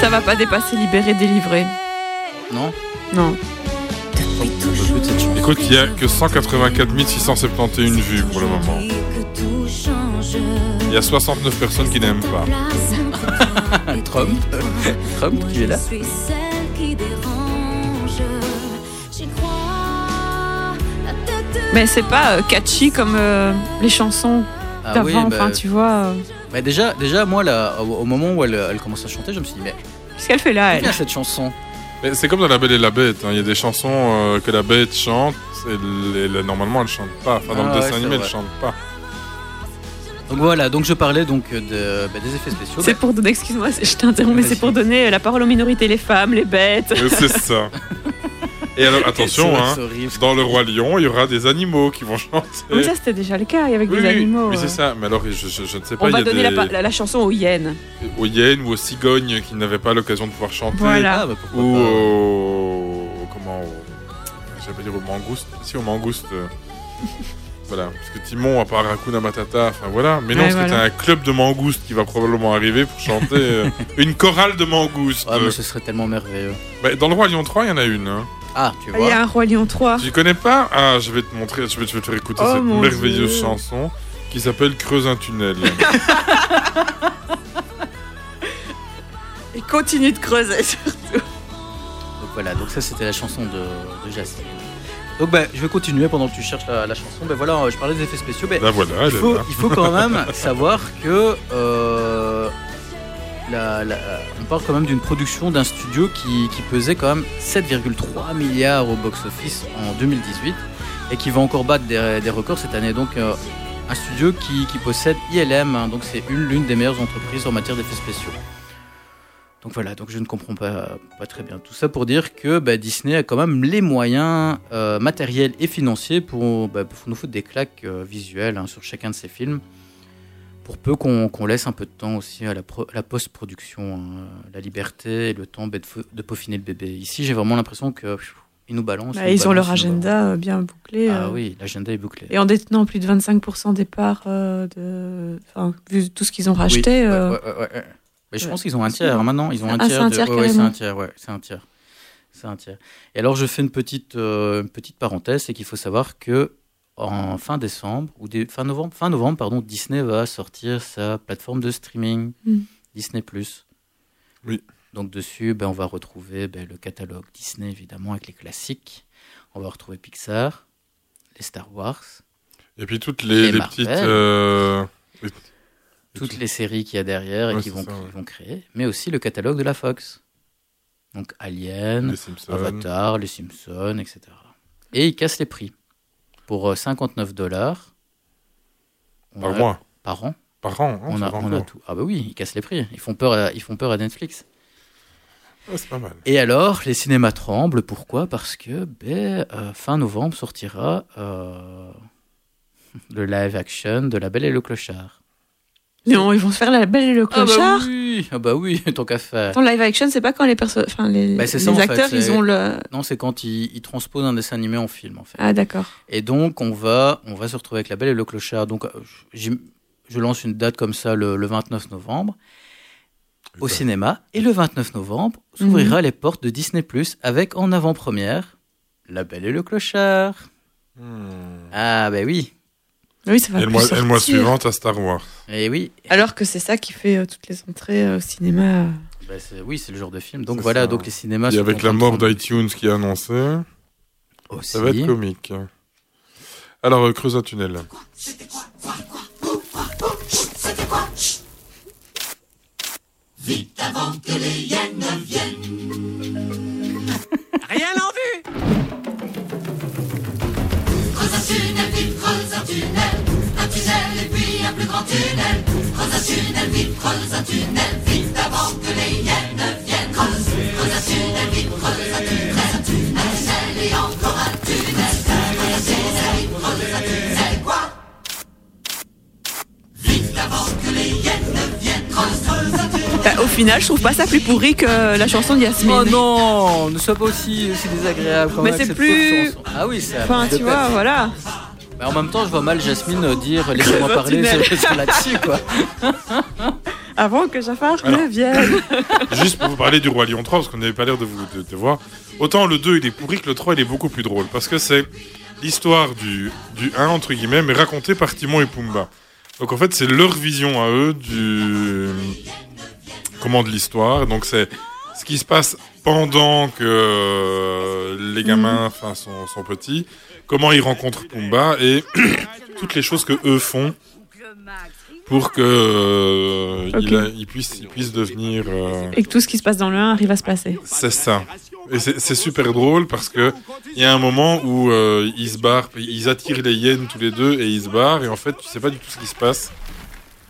Ça va pas dépasser libéré, délivré. Non Non. Écoute, il y a que 184 671 vues pour le moment. Il y a 69 personnes qui n'aiment pas. Trump, Trump qui est là. Mais c'est pas euh, catchy comme euh, les chansons Ah d'avant. oui, bah- Enfin, tu vois. euh, Mais déjà, déjà, moi, là, au, moment où elle, elle commence à chanter, je me suis dit, mais Qu'est-ce qu'elle fait là, elle cette chanson? Mais c'est comme dans La Belle et la Bête. hein. Il y a des chansons euh, que la bête chante. Et elle- elle- normalement, elle chante pas. Enfin, dans Ah le ouais, dessin animé, elle vrai. chante pas. Donc voilà, donc je parlais donc de, bah, des effets spéciaux. C'est pour donner, excuse-moi, je t'interromps, mais c'est pour donner la parole aux minorités, les femmes, les bêtes. Mais c'est ça. Et alors, attention, hein, dans le Roi Lion, il y aura des animaux qui vont chanter. Mais ça, c'était déjà le cas avec Oui, des oui, animaux. Mais euh. c'est ça. Mais alors, je, je- je ne sais pas. On il y va a donner des... la, la, la chanson aux hyènes. aux hyènes ou aux cigognes qui n'avaient pas l'occasion de pouvoir chanter. Voilà. Ah, bah, pourquoi ou pas. aux... comment au... J'allais pas dire aux mangoustes. Si, aux mangoustes. euh, voilà. Parce que Timon, à part Hakuna Matata, enfin voilà. Mais non, Ouais, parce que voilà. t'as un club de mangoustes qui va probablement arriver pour chanter euh, une chorale de mangoustes. Ah, mais ce serait tellement merveilleux. Bah, dans le Roi Lion 3, il y en a une. hein. Ah, tu Il y vois. a un Roi Lion 3. Tu connais pas? Ah, je vais te montrer, je vais, je vais te faire écouter Oh, cette merveilleuse Dieu. chanson qui s'appelle Creuse un tunnel. Et continue de creuser. Donc voilà, donc ça c'était la chanson de, de Jacqueline. Donc bah, je vais continuer pendant que tu cherches la, la chanson. Ben voilà, je parlais des effets spéciaux. Ben, Là voilà, faut, il faut quand même savoir que euh, on parle quand même d'une production d'un studio qui, pesait quand même 7,3 milliards au box-office en 2018 et qui va encore battre des, records cette année. Donc euh, un studio qui, possède ILM, hein, donc c'est une l'une des meilleures entreprises en matière d'effets spéciaux. Donc voilà, donc je ne comprends pas, pas très bien tout ça pour dire que bah, Disney a quand même les moyens euh, matériels et financiers pour, bah, pour nous foutre des claques euh, visuelles hein, sur chacun de ces films. Pour peu qu'on laisse un peu de temps aussi à la, pro- la post-production, hein, la liberté et le temps de, peaufiner le bébé. Ici, j'ai vraiment l'impression que pff, ils nous balancent. Bah, nous ils ont leur agenda euh, bien bouclé. Ah euh, oui, l'agenda est bouclé. Et en détenant plus de 25% des parts euh, de. Enfin, vu tout ce qu'ils ont racheté. Oui, euh, ouais, ouais, ouais, ouais. Mais je pense qu'ils ont un tiers hein, maintenant. Ils ont un Ah, c'est tiers. un de- tiers, carrément. un tiers. Ouais, c'est un tiers. C'est un tiers. Et alors, je fais une petite, une petite parenthèse, c'est qu'il faut savoir que en fin décembre ou des, fin novembre, fin novembre, pardon, Disney va sortir sa plateforme de streaming, Mm. Disney+. Oui. Donc dessus, ben, on va retrouver ben, le catalogue Disney évidemment avec les classiques. On va retrouver Pixar, les Star Wars, Et puis toutes les, Les les Marvel. petites. euh, toutes les séries qu'il y a derrière et qui vont, ça, qui ouais. vont créer, mais aussi le catalogue de la Fox. Donc Alien, Les Simpsons. Avatar, les Simpsons, etc. Et ils cassent les prix. Pour euh, 59 dollars. Par mois. Par an. Par an, hein, on, a, on a tout. Ah bah oui, ils cassent les prix. Ils font peur à, ils font peur à Netflix. C'est pas mal. Et alors, les cinémas tremblent. Pourquoi? Parce que ben, euh, fin novembre sortira euh, le live action de La Belle et le Clochard. Non, ils vont se faire la belle et le clochard. Ah bah oui, ah bah oui tant qu'à faire. Ton live action, c'est pas quand les perso... enfin, les, Bah, c'est les ça, en fait, acteurs, ils ont le. Non, c'est quand ils, ils transposent un dessin animé en film, en fait. Ah, d'accord. Et donc, on va, on va se retrouver avec La Belle et le Clochard. Donc, euh, je lance une date comme ça le, le 29 novembre au cinéma. Et le 29 novembre, s'ouvrira les portes de Disney Plus avec en avant-première La Belle et le Clochard. Ah, ben oui. Oui, ça va Et le mois, et le mois suivant, à Star Wars. Et oui. Alors que c'est ça qui fait euh, toutes les entrées euh, au cinéma. Bah, c'est- oui, c'est le genre de film. Donc voilà, ça. donc les cinémas. Et avec la mort d'iTunes qui est annoncée, Aussi. ça va être comique. Alors, euh, creuse un tunnel. Vite avant que les hyènes ne viennent. Final, je trouve pas ça plus pourri que la chanson de Yasmine. Oh non, ne sois pas aussi, aussi désagréable. quand Mais c'est plus-. Ah oui, c'est. Enfin, tu vois, voilà. Mais en même temps, je vois mal Jasmine dire laissez-moi Le parler là-dessus, quoi. Avant que Jafar ne vienne. Juste pour vous parler du Roi Lion 3, parce qu'on n'avait pas l'air de vous de, de voir. Autant le 2 il est pourri que le 3 il est beaucoup plus drôle. Parce que c'est l'histoire du, du 1, entre guillemets, mais racontée par Timon et Pumba. Donc en fait, c'est leur vision à eux du. Comment de l'histoire. Donc c'est ce qui se passe pendant que euh, les gamins enfin, sont, sont petits. Comment ils rencontrent Pumba et toutes les choses que eux font pour que euh, Ok. il, a- il puisse, il puisse devenir. euh, Et que tout ce qui se passe dans le 1 arrive à se passer. c'est ça. Et c'est c'est super drôle parce que il y a un moment où euh, ils se barrent, ils attirent les hyènes tous les deux et ils se barrent et en fait tu sais pas du tout ce qui se passe.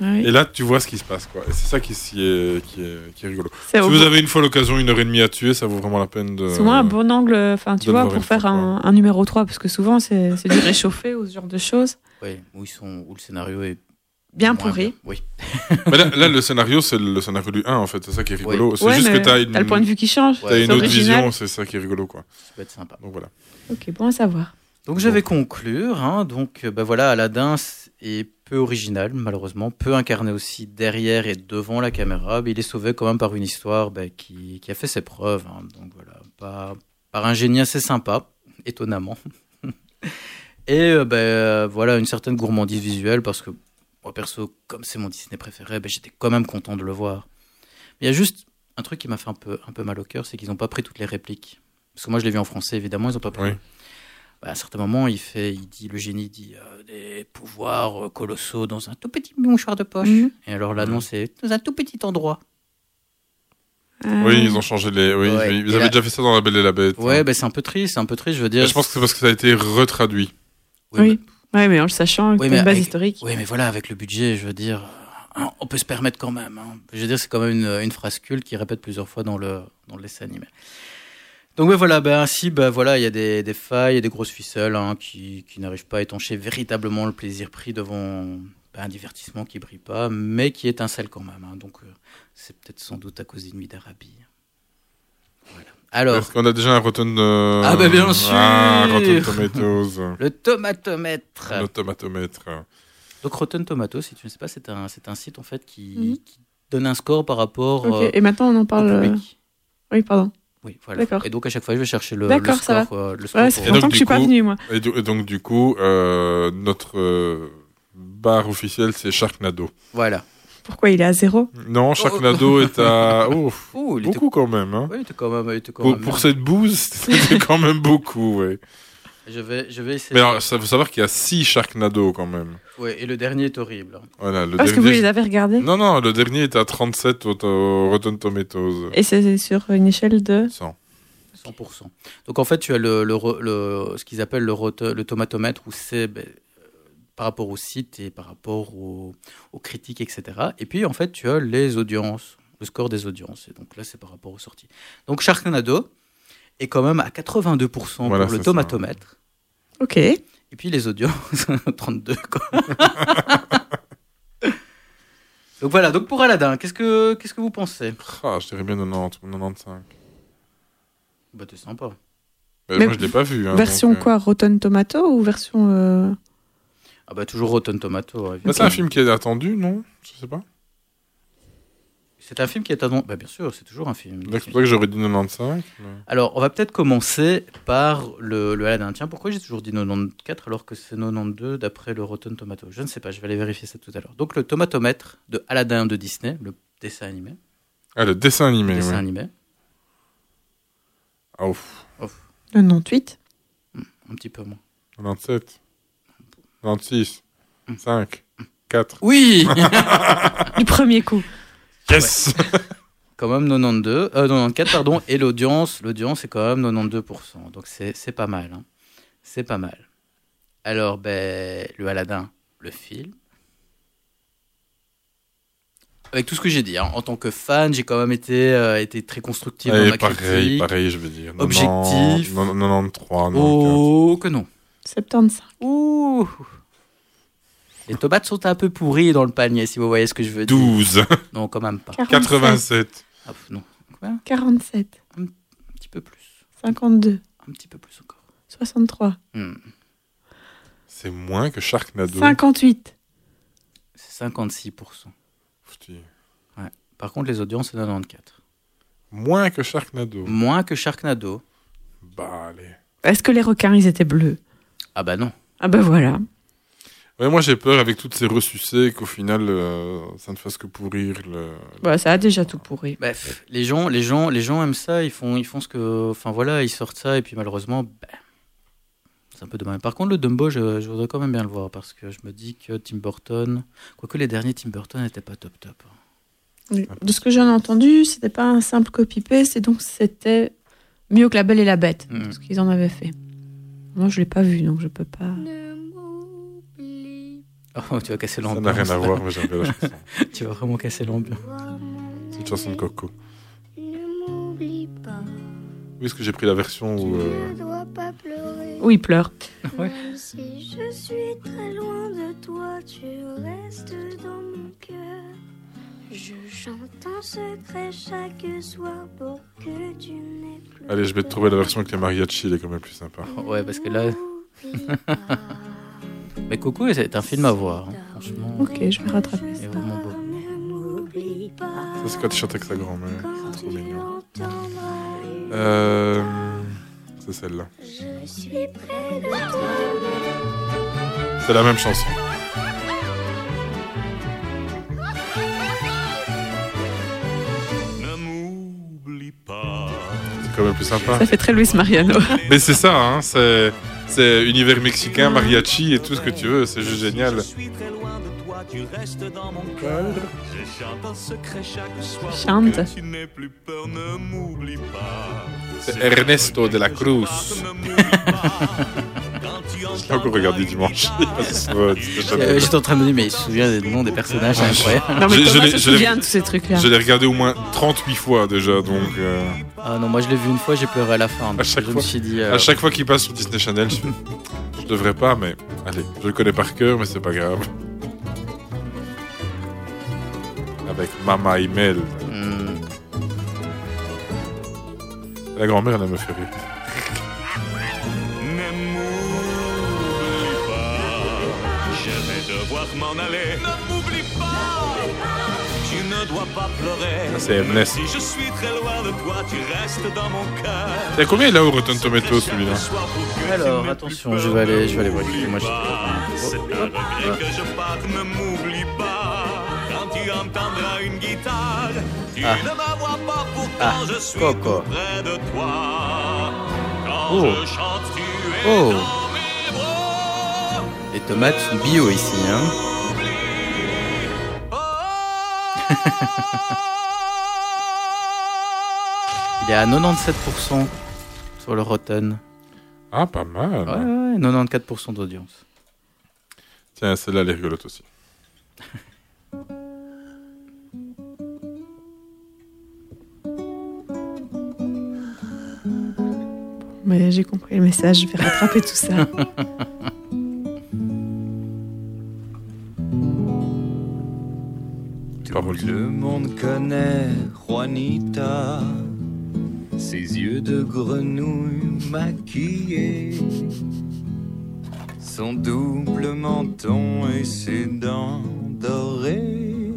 Oui. Et là tu vois ce qui se passe quoi. Et c'est ça qui, qui est, qui, est, qui est rigolo. C'est Si vous avez une fois l'occasion, une heure et demie à tuer, ça vaut vraiment la peine de. Souvent un bon angle, enfin tu vois, pour une faire fois, un, un numéro 3, parce que souvent c'est c'est du réchauffé ou ce genre de choses. Oui, où, ils sont, où le scénario est. Bien pourri. bien. Oui. Mais là, là, le scénario c'est le scénario du 1 en fait, c'est ça qui est rigolo. C'est Ouais, juste que t'as une, t'as le point de vue qui change. t'as une c'est autre vision, c'est ça qui est rigolo quoi. Ça peut être sympa. Donc voilà. Ok, bon à savoir. Donc je vais conclure. Hein, donc bah voilà, Aladdin est peu original, malheureusement, peu incarné aussi derrière et devant la caméra, mais il est sauvé quand même par une histoire bah, qui, a fait ses preuves. hein. donc voilà, par, par un génie assez sympa, étonnamment. et euh, bah, voilà, une certaine gourmandise visuelle, parce que moi perso, comme c'est mon Disney préféré, bah, j'étais quand même content de le voir. Il y a juste un truc qui m'a fait un peu, un peu mal au cœur, c'est qu'ils n'ont pas pris toutes les répliques. Parce que moi je l'ai vu en français, évidemment, ils n'ont pas pris. Oui. Bah, à un certain moment, il fait, il dit, le génie dit euh, des pouvoirs euh, colossaux dans un tout petit mouchoir de poche. Mhm. Et alors là, non, c'est dans un tout petit endroit. Oui, ils ont changé les. Oui, Ouais. ils avaient là- déjà fait ça dans La Belle et la Bête. Ouais, hein. bah, c'est un peu triste, c'est un peu triste, je veux dire. Mais je pense que c'est parce que ça a été retraduit. Oui. Ouais, mais en le sachant, Oui, mais une base avec- historique. Oui, mais voilà, avec le budget, je veux dire, euh, hein, on peut se permettre quand même. hein. Je veux dire, c'est quand même une, une phrase culte qui répète plusieurs fois dans le, dans le dessin animé. Donc ouais, voilà, ben ainsi, ben voilà, il y a des, des failles et des grosses ficelles hein, qui, qui n'arrivent pas à étancher véritablement le plaisir pris devant ben, un divertissement qui brille pas, mais qui étincelle quand même. hein. donc euh, c'est peut-être sans doute à cause d'une nuit d'Arabie. Voilà. Alors, Est-ce qu'on a déjà un Rotten. euh, Ah, bah, bien sûr Ah, Rotten Tomatoes? le tomatomètre. Le tomatomètre. Donc Rotten Tomatoes, si tu ne sais pas, c'est un, c'est un site en fait qui, Mhm. qui donne un score par rapport Ok, euh, Et maintenant on en parle. euh. Oui, pardon. Oui, voilà. D'accord. Et donc à chaque fois, je vais chercher le, le D'accord, ça score. va. euh, le score Ouais, pour- fait longtemps que je suis pas venue, moi. Et, du- et donc, du coup, euh, notre euh, barre officielle, c'est Sharknado. Voilà. Pourquoi il est à zéro? Non, Sharknado est à. Oh, Ouh, il était- beaucoup quand même. Hein. Oui, il était quand même. il était quand Pour, même pour cette bouse, c'était quand même beaucoup, ouais. Je vais, je vais essayer. Mais alors, ça faut savoir qu'il y a 6 Sharknado quand même. Ouais, et le dernier est horrible. Voilà, le Parce que vous les avez regardés Non, non, le dernier est à 37 au, au Rotten Tomatoes. Et c'est sur une échelle de 100. 100%. Donc en fait, tu as le, le, le- ce qu'ils appellent le, rote- le tomatomètre, où c'est ben, par rapport au site et par rapport aux, aux critiques, etc. Et puis en fait, tu as les audiences, le score des audiences. Et donc là, c'est par rapport aux sorties. Donc Sharknado est quand même à 82% Voilà, pour le ça. tomatomètre. Ok. Et puis les audiences, 32 quoi. donc voilà, donc pour Aladdin, qu'est-ce que, qu'est-ce que vous pensez? Ah, je dirais bien 90 ou 95. Bah t'es sympa. Mais Mais moi, je l'ai pas vu. hein, version donc, euh, quoi Rotten Tomato ou version. euh, Ah bah toujours Rotten Tomato. bah, c'est un film qui est attendu, non? Je sais pas. C'est un film qui est attendu. Bah, bien sûr, c'est toujours un film. Donc, C'est pour ça que j'aurais dit 95. mais- Alors, on va peut-être commencer par le, le Aladdin. Tiens, pourquoi j'ai toujours dit 94 alors que c'est 92 d'après le Rotten Tomato? Je ne sais pas, je vais aller vérifier ça tout à l'heure. Donc, le tomatomètre de Aladdin de Disney, le dessin animé. Ah, le dessin animé, Le dessin ouais. animé. Ah, ouf. Ouf, Le 98 un petit peu moins. 97. 96. 5. 4. Oui Du premier coup. Yes Quand même 92, euh, 94, pardon. Et l'audience, l'audience est quand même 92%. Donc, c'est c'est pas mal. hein. C'est pas mal. Alors, ben, le Aladdin, le film. Avec tout ce que j'ai dit, hein, en tant que fan, j'ai quand même été, euh, été très constructif dans ma pareil, critique. pareil, je veux dire. Objectif. 90, 93, 94. Oh, que non. 75. Ouh. Les tomates sont un peu pourries dans le panier, si vous voyez ce que je veux dire. 12. Non, quand même pas. 87. Ah, pff, non. Combien 47. Un petit peu plus. 52. Un petit peu plus encore. 63. Hmm. C'est moins que Sharknado. 58. C'est 56%. Putain. Ouais. Par contre, les audiences, c'est 94. Moins que Sharknado. Moins que Sharknado. Bah, allez. Est-ce que les requins, ils étaient bleus? Ah bah non. Ah bah voilà. Ouais, moi j'ai peur avec toutes ces ressucés qu'au final euh, ça ne fasse que pourrir le. Bah, ça a déjà tout pourri. Bref, les gens, les gens, les gens aiment ça. Ils font, ils font ce que, enfin voilà, ils sortent ça et puis malheureusement, ben, c'est un peu dommage. Par contre, le Dumbo, je, je voudrais quand même bien le voir parce que je me dis que Tim Burton, quoique les derniers Tim Burton n'étaient pas top top. De ce que j'en ai entendu, c'était pas un simple copy-paste, et donc c'était mieux que La Belle et la Bête, Mm. ce qu'ils en avaient fait. Moi, je l'ai pas vu, donc je peux pas. Oh, tu vas casser Ça l'ambiance. n'a rien à voir, mais j'aime bien la chanson. tu vas vraiment casser l'ambiance. C'est une chanson de Coco. N'oublie pas, Oui, est-ce que j'ai pris la version où. euh, ne dois pas pleurer. Oui, il pleure. Ouais. Si je suis très loin de toi, tu restes dans mon cœur. Je chante en secret chaque soir pour que tu n'aies plus. Allez, je vais te trouver la version avec les mariachis, elle est quand même plus sympa. Ouais, parce que là. Mais Coco, c'est un film à voir. hein. Franchement, Ok, je vais rattraper c'est ça. vraiment beau. Ça, c'est quand il chante avec sa grand-mère. C'est trop mignon. Euh, c'est celle-là. C'est la même chanson. C'est quand même plus sympa. Ça fait très Luis Mariano. Mais c'est ça, hein, c'est, c'est univers mexicain, mariachi et tout ce que tu veux, c'est juste génial. Je suis très loin de toi, tu restes dans mon cœur. Je chante en secret chaque soir. pour Chante. que Tu n'aies plus peur, ne m'oublie pas. C'est Ernesto de la Cruz. Je l'ai encore regardé dimanche. Euh, J'étais en train de me dire, mais il se souvient des noms des personnages, c'est incroyable. Non, mais Je- je Thomas l'ai- se je l'ai- souvient de tous ces trucs-là. Je l'ai regardé au moins 38 fois déjà, donc euh, Ah non, moi je l'ai vu une fois, j'ai pleuré à la fin. À chaque je fois. me suis dit. euh, à chaque fois qu'il passe sur Disney Channel, je, je devrais pas, mais allez, je le connais par cœur, mais c'est pas grave. Avec Mama Imel. hmm, La grand-mère, elle me fait rire. M'en aller. Ne m'oublie pas. Tu ne dois pas pleurer. C'est Ernest. Si je suis très loin de toi, tu restes dans mon cœur. Il y a combien il a au Rotten Tomatoes celui-là Alors attention, je vais aller, je vais aller vérifier. Moi, C'est un regret que je parte, ne m'oublie pas. Quand tu entendras une guitare, tu Ah. ne me vois pas, pourtant Ah, je suis près de toi. Quand Oh. je chante, tu es Oh. Les tomates sont bio ici. Hein. Il est à 97% sur le Rotten. Ah, pas mal. Ouais, ouais, 94% d'audience. Tiens, celle-là, elle est rigolote aussi. Mais j'ai compris le message, je vais rattraper tout ça. Parole. Le monde connaît Juanita, ses yeux de grenouille maquillés, son double menton et ses dents dorées,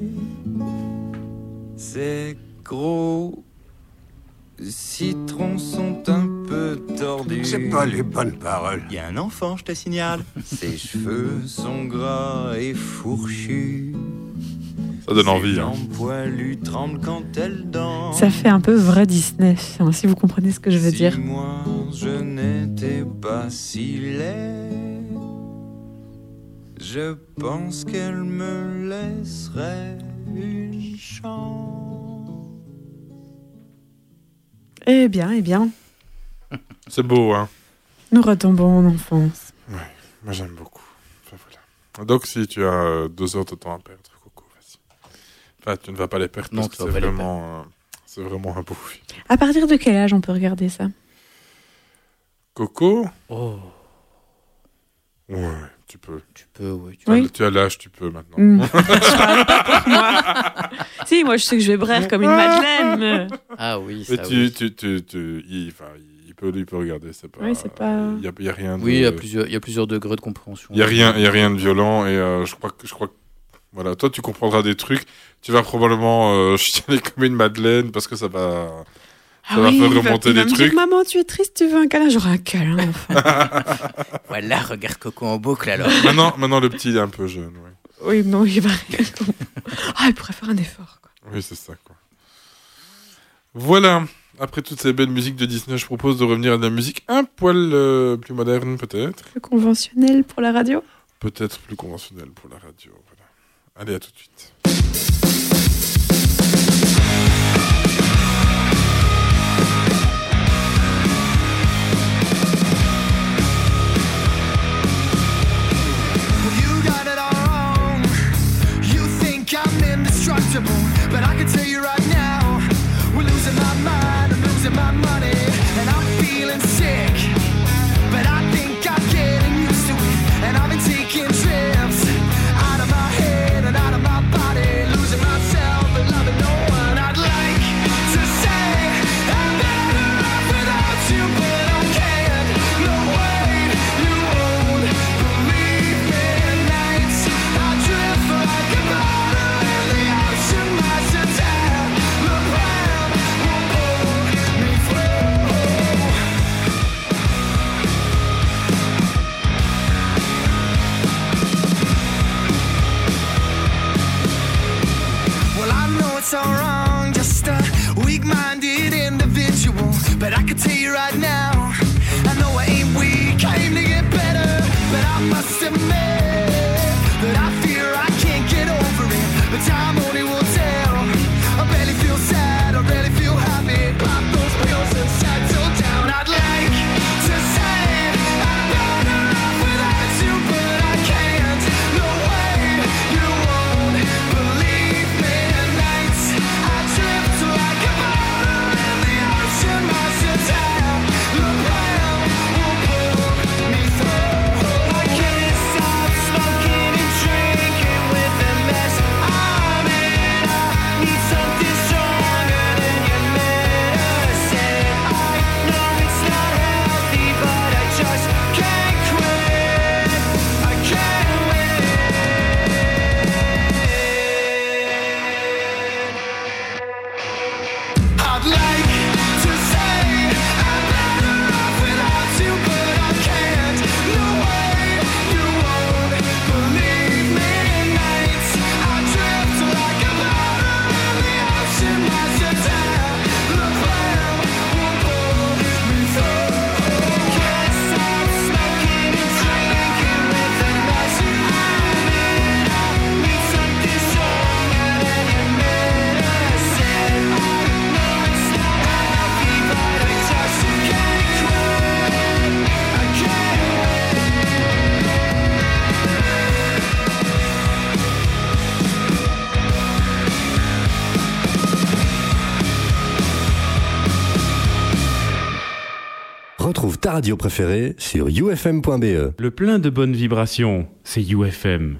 ses gros citrons sont un peu tordus. C'est pas les bonnes paroles. Il y a un enfant, je te signale. Ses cheveux sont gras et fourchus. Ça donne envie. Hein. Ça fait un peu vrai Disney, hein, si vous comprenez ce que je veux si dire. moi je n'étais pas si laid, je pense qu'elle me laisserait une chance. Eh bien, eh bien, C'est beau, hein. nous retombons en enfance. Moi, j'aime beaucoup. Enfin, voilà. Donc, si tu as euh, deux heures de temps à perdre. Enfin, tu ne vas pas les perdre Non, parce que c'est vraiment, c'est vraiment un beau film. À partir de quel âge on peut regarder ça? Coco? Oh. Ouais, tu peux. Tu peux, oui. Tu as- Oui. Tu as l'âge, tu peux maintenant. Hmm. Je parle pas pour moi. si, moi je sais que je vais brère comme une madeleine. mais- Ah oui, Mais ça tu, oui. tu, tu, tu- il, enfin, il peut, il peut regarder, c'est pas. Oui, c'est pas- Il y a, il y a rien. De, Oui, il y a plusieurs, il y a plusieurs degrés de compréhension. Il y a rien, il y a rien de violent et euh, je crois que, je crois que, voilà, toi tu comprendras des trucs. Tu vas probablement euh, chialer comme une madeleine parce que ça va, ça Ah va oui, faire remonter des me dire, trucs. Maman, tu es triste, tu veux un câlin J'aurai un câlin. enfin. Voilà, regarde Coco en boucle alors. maintenant, maintenant le petit est un peu jeune. Oui, oui, non, il va rien. Ah, il pourrait faire un effort. Quoi. oui c'est ça quoi. Voilà. Après toutes ces belles musiques de Disney, je propose de revenir à de la musique un poil euh, plus moderne peut-être, Plus conventionnel pour la radio? peut-être plus conventionnelle pour la radio. Allez à tout de suite. Radio préférée sur ufm.be. Le plein de bonnes vibrations, c'est UFM.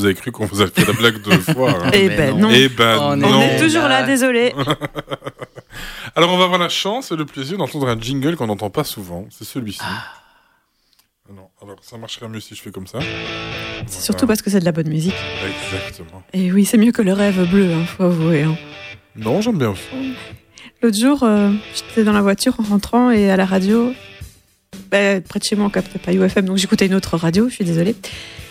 Vous avez cru qu'on vous a fait la blague deux fois. hein. Eh ben non. Eh ben On est- non. On est toujours là, désolé. Alors on va avoir la chance et le plaisir d'entendre un jingle qu'on n'entend pas souvent. C'est celui-ci. Ah. Non, alors ça marcherait mieux si je fais comme ça. C'est surtout parce que c'est de la bonne musique. Exactement. Et oui, c'est mieux que le rêve bleu, hein, faut avouer. hein. Non, j'aime bien aussi. L'autre jour, euh, j'étais dans la voiture en rentrant et à la radio, bah, près de chez moi, on captait pas UFM, donc j'écoutais une autre radio, je suis désolée.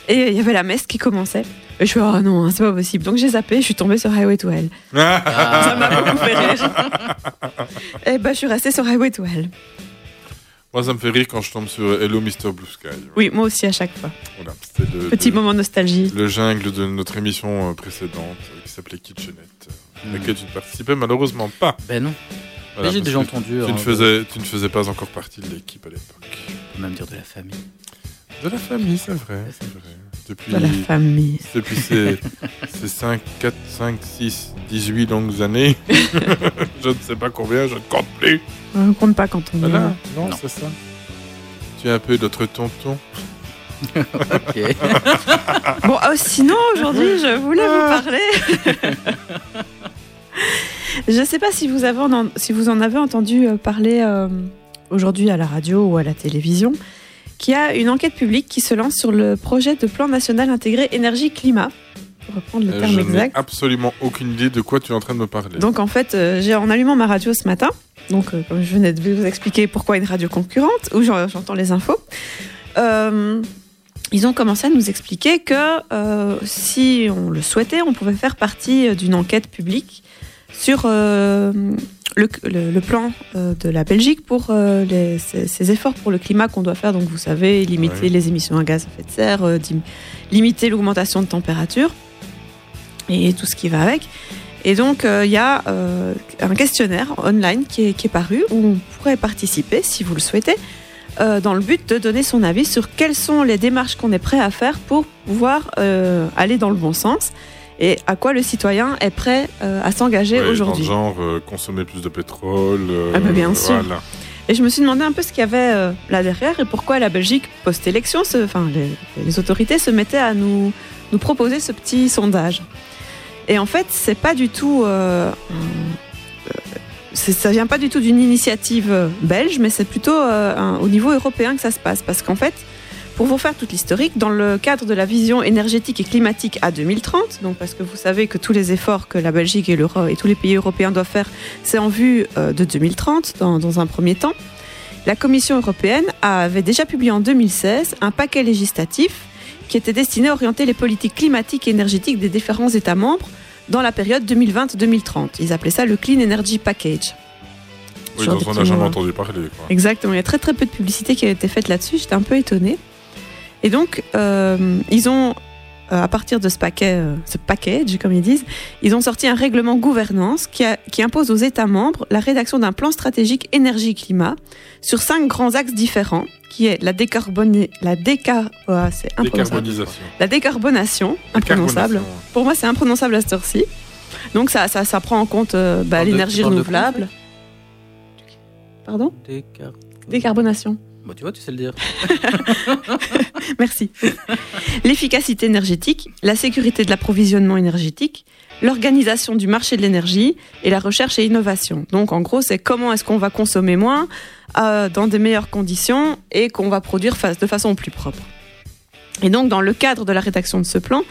Et il y avait la messe qui commençait. Et je suis oh non, hein, c'est pas possible. Donc j'ai zappé, je suis tombée sur Highway to Hell. Ah. Ça m'a beaucoup fait rire. et bah, je suis restée sur Highway to Hell. Moi, ça me fait rire quand je tombe sur Hello Mr. Blue Sky. Oui, moi aussi à chaque fois. Voilà, c'était le, Petit le- moment nostalgie. le jungle de notre émission euh, précédente euh, qui s'appelait Kitchenette, Hmm. à laquelle tu ne participais malheureusement pas. Ben non. Voilà, Mais j'ai déjà entendu. Tu hein, ne, faisais, tu ne faisais pas encore partie de l'équipe à l'époque. On peut même dire de la famille. De la famille, c'est vrai. c'est vrai. Depuis, De la famille. Depuis ces, ces 5, 4, 5, 6, 18 longues années, je ne sais pas combien, je ne compte plus. On compte pas quand on est là. non, c'est ça. Tu es un peu notre tonton. ok. Bon, oh, sinon, aujourd'hui, je voulais vous parler. je sais pas si vous, avez en, si vous en avez entendu euh, parler euh, aujourd'hui à la radio ou à la télévision, qu'il y a une enquête publique qui se lance sur le projet de plan national intégré énergie-climat, pour reprendre le Euh, terme je exact. absolument aucune idée de quoi tu es en train de me parler. Donc en fait, euh, j'ai en allumant ma radio ce matin, donc euh, comme je venais de vous expliquer pourquoi une radio concurrente, où j'en- j'entends les infos, ils ont commencé à nous expliquer que si on le souhaitait, on pouvait faire partie d'une enquête publique sur le, le- le plan euh, de la Belgique pour euh, les- ces, ces efforts pour le climat qu'on doit faire. Donc vous savez, limiter Ouais. les émissions à gaz à effet de serre, euh, limiter l'augmentation de température et tout ce qui va avec. Et donc, euh, il y a euh, un questionnaire online qui est, qui est paru où on pourrait participer, si vous le souhaitez, euh, dans le but de donner son avis sur quelles sont les démarches qu'on est prêt à faire pour pouvoir aller dans le bon sens et à quoi le citoyen est prêt euh, à s'engager Ouais, aujourd'hui. genre, euh, consommer plus de pétrole. euh, Ah bah, bien sûr. Voilà. Et je me suis demandé un peu ce qu'il y avait là derrière et pourquoi la Belgique, post-élection, enfin les, les autorités se mettaient à nous, nous proposer ce petit sondage. Et en fait, c'est pas du tout, ça vient pas du tout d'une initiative belge, mais c'est plutôt un- au niveau européen que ça se passe, parce qu'en fait. Pour vous faire toute l'historique, dans le cadre de la vision énergétique et climatique à 2030, donc parce que vous savez que tous les efforts que la Belgique et, et tous les pays européens doivent faire c'est en vue euh, de 2030 dans, dans un premier temps. La Commission européenne avait déjà publié en 2016 un paquet législatif qui était destiné à orienter les politiques climatiques et énergétiques des différents États membres dans la période 2020-2030. Ils appelaient ça le Clean Energy Package. Oui, dont on n'a jamais entendu parler. Quoi. Exactement, il y a très très peu de publicité qui a été faite là-dessus, j'étais un peu étonnée. Et donc, euh, ils ont, euh, à partir de ce paquet, euh, ce package, comme ils disent, ils ont sorti un règlement gouvernance qui, a- qui impose aux États membres la rédaction d'un plan stratégique énergie-climat sur cinq grands axes différents, qui est la décarbonée, la décar, c'est imprononçable. Décarbonisation. La décarbonation, imprononçable. Décarbonation. Pour moi, c'est imprononçable à cette heure-ci. Donc, ça, ça, ça prend en compte euh, bah, l'énergie renouvelable. Pardon? Décar- Décarbonation. Bon, tu vois, tu sais le dire. Merci. L'efficacité énergétique, la sécurité de l'approvisionnement énergétique, l'organisation du marché de l'énergie et la recherche et innovation. Donc en gros, c'est comment est-ce qu'on va consommer moins euh, dans des meilleures conditions et qu'on va produire de façon plus propre. Et donc dans le cadre de la rédaction de ce plan,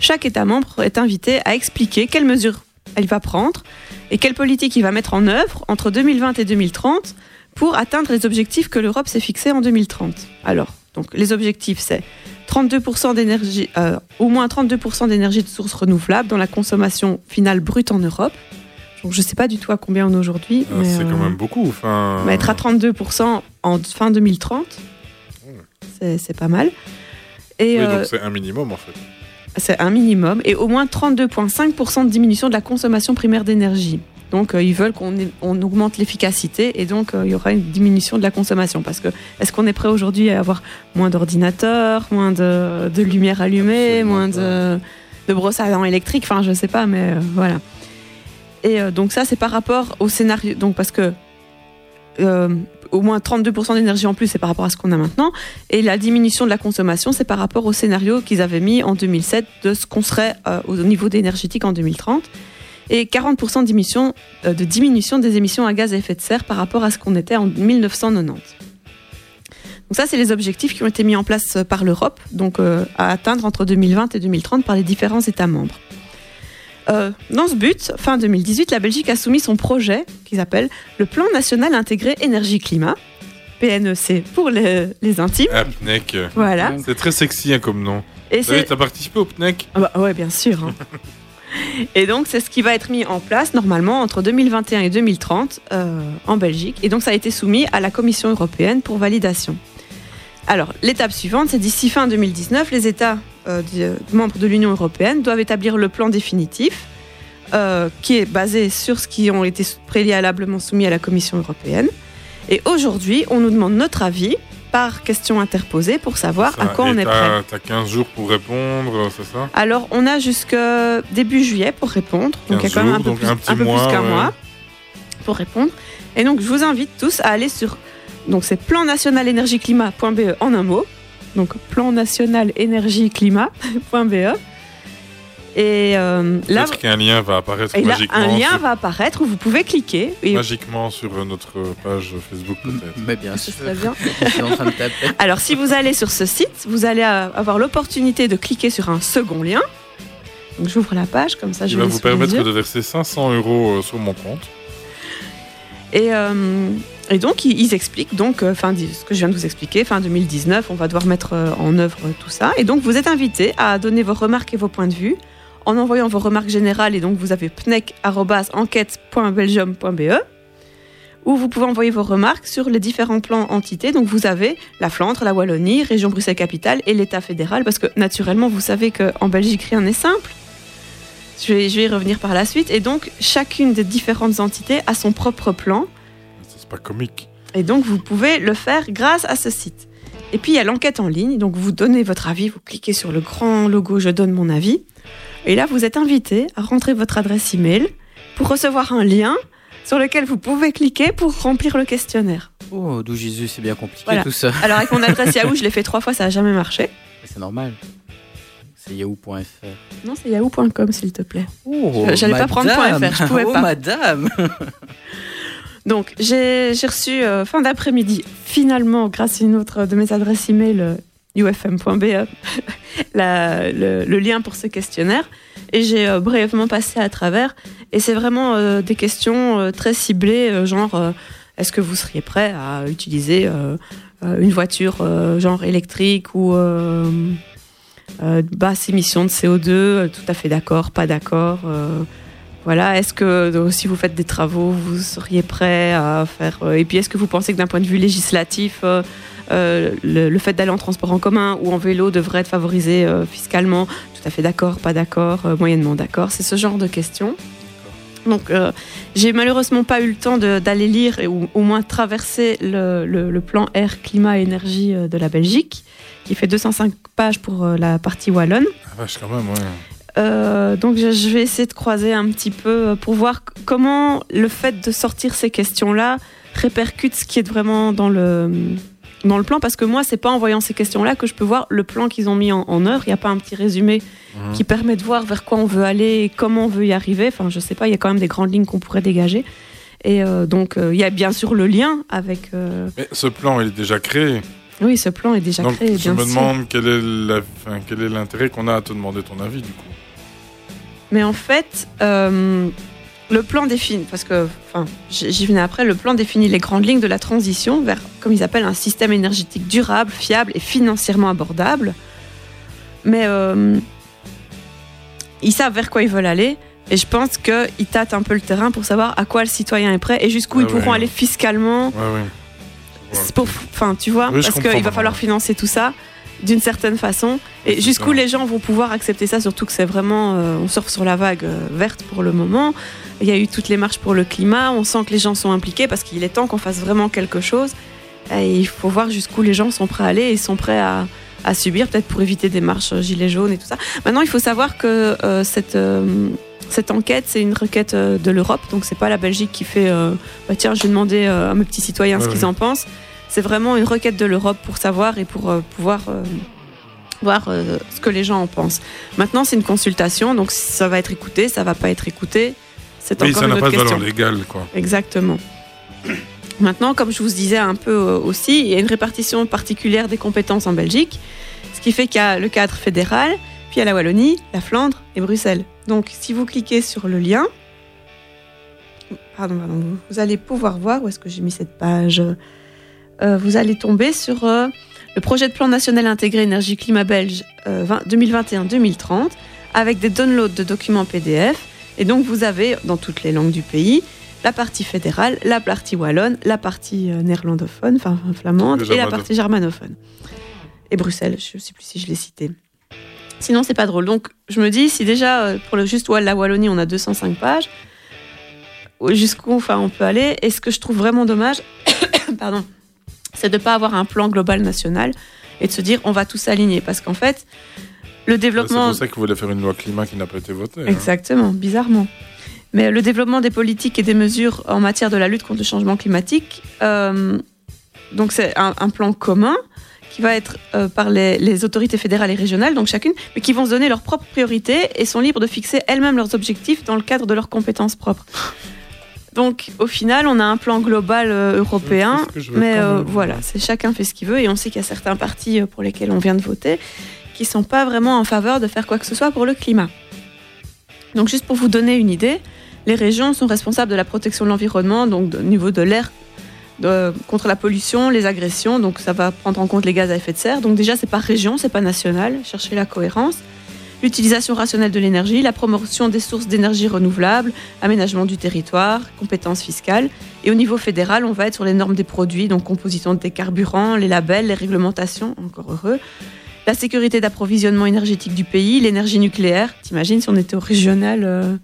chaque État membre est invité à expliquer quelles mesures il va prendre et quelle politique il va mettre en œuvre entre 2020 et 2030 pour atteindre les objectifs que l'Europe s'est fixés en 2030. Alors, donc les objectifs, c'est 32% d'énergie, euh, au moins 32% d'énergie de sources renouvelables dans la consommation finale brute en Europe. Donc je ne sais pas du tout à combien on est aujourd'hui. Ah, mais, c'est euh, quand même beaucoup. Mais être à 32% en fin 2030, c'est c'est pas mal. Et oui, euh, donc c'est un minimum en fait. c'est un minimum. Et au moins 32,5% de diminution de la consommation primaire d'énergie. Donc euh, ils veulent qu'on on augmente l'efficacité et donc euh, il y aura une diminution de la consommation. Parce que est-ce qu'on est prêt aujourd'hui à avoir moins d'ordinateurs, moins de, de lumière allumée, moins de, de brosses à dents électriques? Enfin, je sais pas, mais euh, voilà. Et donc ça, c'est par rapport au scénario. Donc parce que euh, au moins 32% d'énergie en plus, c'est par rapport à ce qu'on a maintenant. Et la diminution de la consommation, c'est par rapport au scénario qu'ils avaient mis en 2007 de ce qu'on serait euh, au niveau énergétique en 2030. Et 40% d'émissions- euh, de diminution des émissions à gaz à effet de serre par rapport à ce qu'on était en 1990. Donc ça, c'est les objectifs qui ont été mis en place euh, par l'Europe, donc euh, à atteindre entre 2020 et 2030 par les différents États membres. Euh, dans ce but, fin 2018, la Belgique a soumis son projet qu'ils appellent le Plan national intégré énergie-climat, PNEC pour les, les intimes. Ah, PNEC. Voilà. C'est très sexy hein, comme nom. Et t'as participé au PNEC? Ah bah ouais, bien sûr. hein. et donc, c'est ce qui va être mis en place normalement entre 2021 et 2030 euh, en Belgique. Et donc, ça a été soumis à la Commission européenne pour validation. Alors, l'étape suivante, c'est d'ici fin 2019, les États euh, membres de l'Union européenne doivent établir le plan définitif euh, qui est basé sur ce qui ont été préalablement soumis à la Commission européenne. Et aujourd'hui, on nous demande notre avis par question interposée pour savoir à quoi et on est prêt. T'as 15 jours pour répondre, c'est ça? Alors, on a jusque début juillet pour répondre. Donc, il y a 15 quand même un peu plus, mois, qu'un ouais. mois pour répondre. Et donc, je vous invite tous à aller sur. Donc, c'est plan national énergie climat.be en un mot. Donc, plan national énergie climat.be. Et euh, là, Peut-être qu'un lien va apparaître et là, magiquement, un lien sur, va apparaître où vous pouvez cliquer. Et magiquement sur notre page Facebook peut-être. Mais bien ce sûr. serait bien. Je suis en train de taper. Alors, si vous allez sur ce site, vous allez euh, avoir l'opportunité de cliquer sur un second lien. Donc, j'ouvre la page, comme ça, je Il va l'ai vous sous les permettre yeux. de verser 500 euros euh, sur mon compte. Et, euh, et donc, ils, ils expliquent, donc, euh, fin, ce que je viens de vous expliquer, fin 2019, on va devoir mettre euh, en œuvre euh, tout ça. Et donc, vous êtes invités à donner vos remarques et vos points de vue en envoyant vos remarques générales. Et donc, vous avez pnec.enquête.belgium.be où vous pouvez envoyer vos remarques sur les différents plans entités. Donc, vous avez la Flandre, la Wallonie, Région Bruxelles-Capitale et l'État fédéral. Parce que, naturellement, vous savez qu'en Belgique, rien n'est simple. Je vais, je vais y revenir par la suite. Et donc, chacune des différentes entités a son propre plan. C'est pas comique. Et donc, vous pouvez le faire grâce à ce site. Et puis, il y a l'enquête en ligne. Donc, vous donnez votre avis, vous cliquez sur le grand logo Je donne mon avis. Et là, vous êtes invité à rentrer votre adresse email pour recevoir un lien sur lequel vous pouvez cliquer pour remplir le questionnaire. Oh, d'où Jésus, c'est bien compliqué Voilà. tout ça. Alors, avec mon adresse Yahoo, je l'ai fait trois fois, ça n'a jamais marché. C'est normal. C'est yahoo.fr. Non, c'est yahoo.com, s'il te plaît. Oh, J'allais pas prendre. .fr, je pouvais oh, pas. madame. Donc, j'ai reçu euh, fin d'après-midi, finalement, grâce à une autre de mes adresses email, euh, ufm.be, le, lien pour ce questionnaire. Et j'ai euh, brièvement passé à travers. Et c'est vraiment euh, des questions euh, très ciblées, genre est-ce que vous seriez prêt à utiliser une voiture genre électrique ou basse émission de CO2 euh, Tout à fait d'accord, pas d'accord voilà, est-ce que si vous faites des travaux, vous seriez prêt à faire Et puis, est-ce que vous pensez que d'un point de vue législatif, euh, le, le fait d'aller en transport en commun ou en vélo devrait être favorisé euh, fiscalement Tout à fait d'accord, pas d'accord, euh, moyennement d'accord. C'est ce genre de questions. Donc, j'ai malheureusement pas eu le temps d'aller lire et ou au moins traverser le, le- le plan air, climat, énergie de la Belgique, qui fait 205 pages pour la partie wallonne. Ah, vache, quand même, ouais. Euh, donc je, vais essayer de croiser un petit peu pour voir comment le fait de sortir ces questions-là répercute ce qui est vraiment dans le dans le plan parce que moi c'est pas en voyant ces questions-là que je peux voir le plan qu'ils ont mis en, en œuvre. Il n'y a pas un petit résumé Mhm. qui permet de voir vers quoi on veut aller et comment on veut y arriver. Enfin je sais pas, il y a quand même des grandes lignes qu'on pourrait dégager. Et euh, donc euh, il y a bien sûr le lien avec. euh, Mais ce plan, il est déjà créé. Oui, ce plan est déjà Donc, créé. je bien me sûr. demande quel est la- enfin, quel est l'intérêt qu'on a à te demander ton avis, du coup. Mais en fait, le plan définit, parce que, enfin, j'y venais après, le plan définit les grandes lignes de la transition vers, comme ils appellent, un système énergétique durable, fiable et financièrement abordable. Mais euh, ils savent vers quoi ils veulent aller. Et je pense qu'ils tâtent un peu le terrain pour savoir à quoi le citoyen est prêt et jusqu'où Ouais, ils pourront ouais. aller fiscalement. Ouais, pour- Enfin, tu vois, Oui, parce qu'il va falloir financer tout ça d'une certaine façon. Et jusqu'où les gens vont pouvoir accepter ça, surtout que c'est vraiment. euh, on surfe sur la vague euh, verte pour le moment. Il y a eu toutes les marches pour le climat. On sent que les gens sont impliqués parce qu'il est temps qu'on fasse vraiment quelque chose. Et il faut voir jusqu'où les gens sont prêts à aller et sont prêts à, à subir, peut-être pour éviter des marches euh, gilets jaunes et tout ça. Maintenant, il faut savoir que euh, cette, euh, cette enquête, c'est une requête euh, de l'Europe, donc c'est pas la Belgique qui fait bah, tiens, je vais demander à mes petits citoyens ce qu'ils ouais. en pensent. C'est vraiment une requête de l'Europe pour savoir et pour pouvoir voir ce que les gens en pensent. Maintenant, c'est une consultation, donc ça va être écouté, ça va pas être écouté. C'est Oui, encore ça n'a pas de valeur légale, quoi. Exactement. Maintenant, comme je vous disais un peu euh, aussi, il y a une répartition particulière des compétences en Belgique, ce qui fait qu'il y a le cadre fédéral, puis il y a la Wallonie, la Flandre et Bruxelles. Donc, si vous cliquez sur le lien, pardon, pardon, vous- allez pouvoir voir où est-ce que j'ai mis cette page. Euh, vous allez tomber sur euh, le projet de plan national intégré énergie-climat belge euh, 20 2021-2030 avec des downloads de documents PDF. Et donc, vous avez dans toutes les langues du pays la partie fédérale, la partie wallonne, la partie euh, néerlandophone, enfin flamande, et la partie germanophone. Et Bruxelles, je ne sais plus si je l'ai cité. Sinon, c'est pas drôle. Donc, je me dis, si déjà, euh, pour le juste la Wallonie, on a 205 pages, jusqu'où enfin, on peut aller, et ce que je trouve vraiment dommage, pardon, c'est de ne pas avoir un plan global national et de se dire, on va tous s'aligner. Parce qu'en fait, le C'est développement. pour ça qu'il voulait faire une loi climat qui n'a pas été votée. hein. Exactement, bizarrement. Mais le développement des politiques et des mesures en matière de la lutte contre le changement climatique, euh, donc c'est un, un plan commun qui va être euh, par les, les autorités fédérales et régionales, donc chacune, mais qui vont se donner leurs propres priorités et sont libres de fixer elles-mêmes leurs objectifs dans le cadre de leurs compétences propres. Donc au final, on a un plan global euh, européen, mais euh, voilà, c'est chacun fait ce qu'il veut et on sait qu'il y a certains partis pour lesquels on vient de voter qui sont pas vraiment en faveur de faire quoi que ce soit pour le climat. Donc juste pour vous donner une idée, les régions sont responsables de la protection de l'environnement, donc au niveau de l'air, contre la pollution, les agressions, donc ça va prendre en compte les gaz à effet de serre. Donc déjà c'est pas région, c'est pas national, cherchez la cohérence. L'utilisation rationnelle de l'énergie, la promotion des sources d'énergie renouvelables, aménagement du territoire, compétences fiscales. Et au niveau fédéral, on va être sur les normes des produits, donc composition des carburants, les labels, les réglementations, encore heureux. La sécurité d'approvisionnement énergétique du pays, l'énergie nucléaire. T'imagines si on était au régional euh,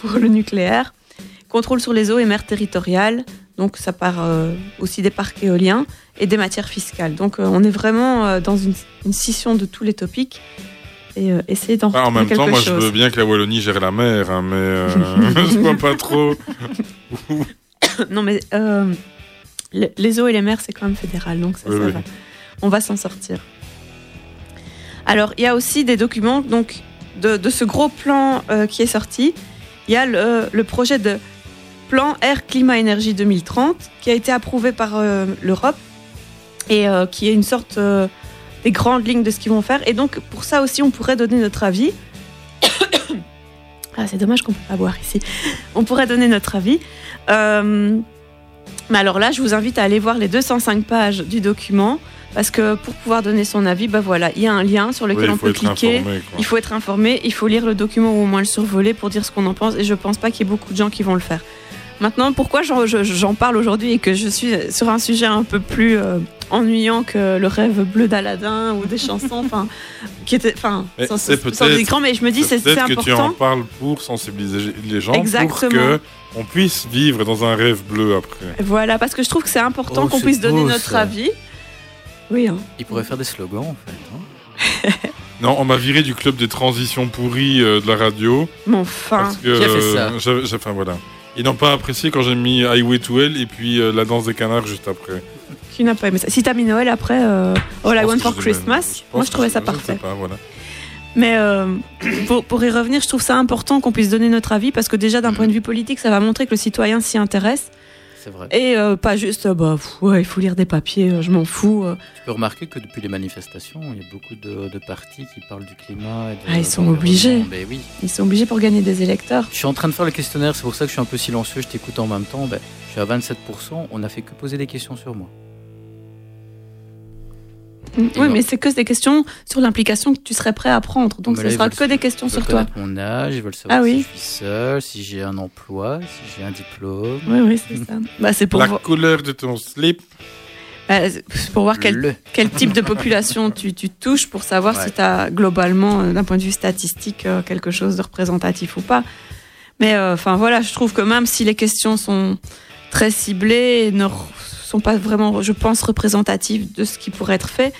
pour le nucléaire. Contrôle sur les eaux et mers territoriales. Donc ça part euh, aussi des parcs éoliens et des matières fiscales. Donc euh, on est vraiment dans une, une scission de tous les topics et essayer d'en Ah, en même temps, moi, je veux bien que la Wallonie gère la mer, hein, mais je vois pas trop. non mais le- les eaux et les mers c'est quand même fédéral, donc ça, Oui, ça oui. va. On va s'en sortir. Alors il y a aussi des documents donc de, ce gros plan euh, qui est sorti. Il y a le, projet de plan air climat énergie 2030 qui a été approuvé par euh, l'Europe et euh, qui est une sorte des grandes lignes de ce qu'ils vont faire. Et donc pour ça aussi on pourrait donner notre avis. ah c'est dommage qu'on peut pas boire ici. On pourrait donner notre avis. Mais alors là, je vous invite à aller voir les 205 pages du document parce que pour pouvoir donner son avis, bah voilà, il y a un lien sur lequel Oui, on peut cliquer. informé, il faut être informé, il faut lire le document ou au moins le survoler pour dire ce qu'on en pense. Et je pense pas qu'il y ait beaucoup de gens qui vont le faire. Maintenant, pourquoi j'en je- j'en parle aujourd'hui et que je suis sur un sujet un peu plus euh, ennuyant que le rêve bleu d'Aladin ou des chansons, enfin, qui étaient, enfin, sans, c'est sans peut-être- des grands, mais je me dis c'est c'est Peut-être que tu en important. parles pour sensibiliser les gens, Exactement. pour que on puisse vivre dans un rêve bleu après. Voilà, parce que je trouve que c'est important Oh, qu'on c'est puisse donner notre ça. avis. Oui, hein. Il pourrait faire des slogans en fait. hein. Non, on m'a viré du club des transitions pourries euh, de la radio. Mais enfin, Parce que, Qui a fait ça euh, Enfin voilà. Ils n'ont pas apprécié quand j'ai mis Highway to Hell et puis euh, la danse des canards juste après. qui n'a pas aimé ça Si t'as mis Noël après euh, All I Want for Christmas, moi je trouvais ça parfait. pas, voilà. Mais euh, pour, pour y revenir, je trouve ça important qu'on puisse donner notre avis parce que déjà d'un point de vue politique, ça va montrer que le citoyen s'y intéresse C'est vrai. et euh, pas juste euh, bah pff, ouais, il faut lire des papiers, euh, je m'en fous. Tu peux remarquer que depuis les manifestations, il y a beaucoup de, de partis qui parlent du climat. Et de, Ah, ils sont obligés. Ben oui. Ils sont obligés pour gagner des électeurs. Je suis en train de faire le questionnaire, c'est pour ça que je suis un peu silencieux, je t'écoute en même temps. Ben, je suis à 27%, on n'a fait que poser des questions sur moi. Oui, non. mais c'est que des questions sur l'implication que tu serais prêt à prendre. Donc Mais ce là, ils sera que des questions Ils veulent sur toi. connaître mon âge, ils veulent savoir Ah oui. si je suis seul, si j'ai un emploi, si j'ai un diplôme. Oui, oui, c'est ça. Bah, c'est pour, La couleur de ton slip. bah, c'est pour voir quel, quel type de population tu, tu touches pour savoir Ouais. si tu as globalement, euh, d'un point de vue statistique, euh, quelque chose de représentatif ou pas. Mais euh, enfin voilà, je trouve que même si les questions sont très ciblées et ne sont pas vraiment, je pense, représentatives de ce qui pourrait être fait,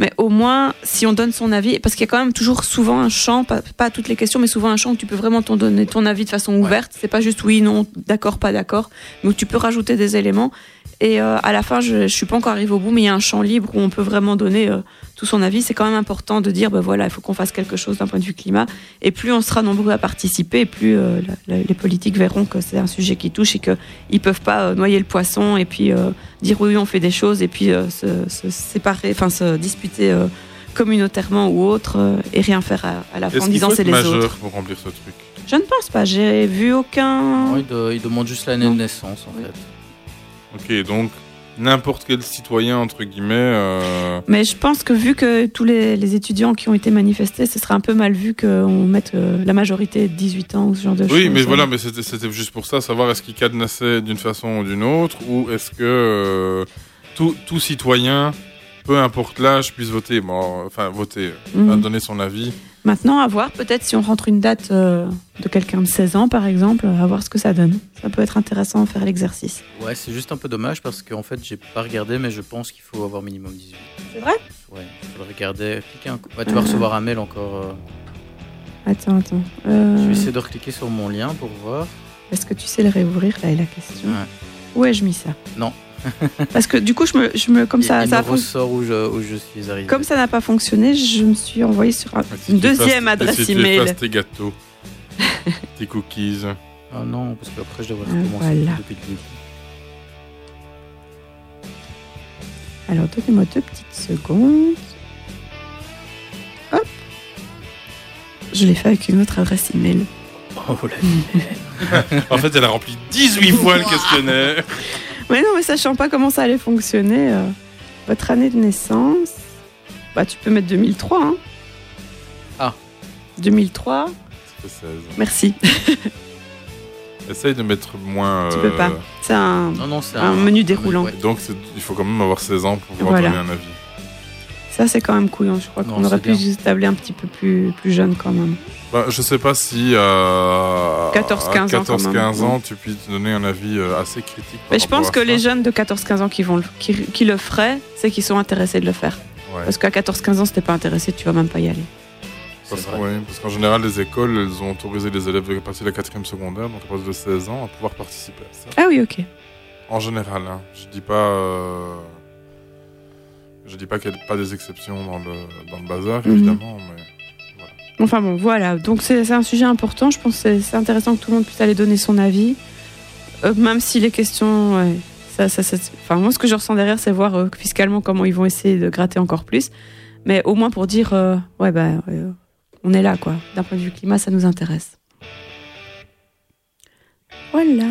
Mais au moins, si on donne son avis, parce qu'il y a quand même toujours souvent un champ, pas, toutes les questions, mais souvent un champ où tu peux vraiment t'en donner ton avis de façon ouverte. C'est pas juste oui, non, d'accord, pas d'accord, mais où tu peux rajouter des éléments. Et euh, à la fin, je, je suis pas encore arrivée au bout, mais il y a un champ libre où on peut vraiment donner euh, tout son avis. C'est quand même important de dire, ben voilà, il faut qu'on fasse quelque chose d'un point de vue climat. Et plus on sera nombreux à participer, plus euh, la- la- les politiques verront que c'est un sujet qui touche et qu'ils peuvent pas euh, noyer le poisson et puis euh, dire oui, on fait des choses et puis euh, se, se séparer, enfin se disputer euh, communautairement ou autre euh, et rien faire à, à la fin en disant c'est les autres. pour remplir ce truc? Je ne pense pas, j'ai vu aucun. Non, il, de- il demande juste l'année de naissance, en fait. Ok, donc n'importe quel citoyen, entre guillemets... euh, Mais je pense que vu que tous les, les étudiants qui ont été manifestés, ce serait un peu mal vu qu'on mette euh, la majorité de 18 ans ou ce genre de choses. Oui, mais voilà, mais c'était juste pour ça, savoir est-ce qu'il cadenassait d'une façon ou d'une autre, ou est-ce que euh, tout, tout citoyen, peu importe l'âge, puisse voter, bon, enfin voter, Mhm. donner son avis. Maintenant, à voir, peut-être si on rentre une date euh, de quelqu'un de 16 ans, par exemple, à voir ce que ça donne. Ça peut être intéressant de faire l'exercice. Ouais, c'est juste un peu dommage parce qu'en fait, j'ai pas regardé, mais je pense qu'il faut avoir minimum 18. C'est vrai? Ouais, il faut le regarder. Cliquez un coup. Ouais, tu vas Euh. recevoir un mail encore. euh. Attends, attends. Euh, Je vais essayer de recliquer sur mon lien pour voir. Est-ce que tu sais le réouvrir Là est la question? Ouais. Où ai-je mis ça? Non. Parce que du coup, je me, je me comme ça, il ça me fonc- ressort où je, où je suis arrivé. comme ça n'a pas fonctionné, je me suis envoyé sur un- une Tu deuxième adresse si tu email. effaces tes gâteaux, tes cookies. Ah non, parce qu'après, je devrais Ah, recommencer voilà. depuis le début. Alors, donnez-moi deux petites secondes. Hop. Je l'ai fait avec une autre adresse email. Oh, la en fait, elle a rempli 18 fois le questionnaire. Mais non, mais sachant pas comment ça allait fonctionner, euh, votre année de naissance, bah tu peux mettre 2003. Hein. Ah. 2003. Ça fait 16. Merci. Essaye de mettre moins. Tu euh, peux pas. C'est un, Non, non, c'est un, un- menu un déroulant. menu, ouais. Donc, il faut quand même avoir 16 ans pour pouvoir Voilà. donner un avis. Ça, c'est quand même couillon. Je crois qu'on aurait pu se tabler un petit peu plus, plus jeune quand même. Bah, je sais pas si à 14-15 ans, quand 14-15 même. ans, tu puisses donner un avis euh, assez critique. Mais je pense à que ça. les jeunes de 14-15 ans qui, vont le, qui, qui le feraient, c'est qu'ils sont intéressés de le faire. Ouais. Parce qu'à 14-15 ans, si t'es pas intéressé, tu vas même pas y aller. Parce, C'est vrai. ouais, parce qu'en général, les écoles, elles ont autorisé les élèves de passer la quatrième secondaire, donc à partir de 16 ans, à pouvoir participer à ça. Ah oui, ok. En général, hein. je dis pas, euh, je dis pas qu'il n'y a pas des exceptions dans le dans le bazar, Mhm. évidemment, mais Enfin bon, voilà. Donc c'est un sujet important. Je pense que c'est- intéressant que tout le monde puisse aller donner son avis. Euh, même si les questions. ouais, ça, ça, ça- enfin, moi, ce que je ressens derrière, c'est voir euh, fiscalement comment ils vont essayer de gratter encore plus. Mais au moins pour dire, euh, ouais, bah, on est là, quoi. D'un point de vue climat, ça nous intéresse. Voilà.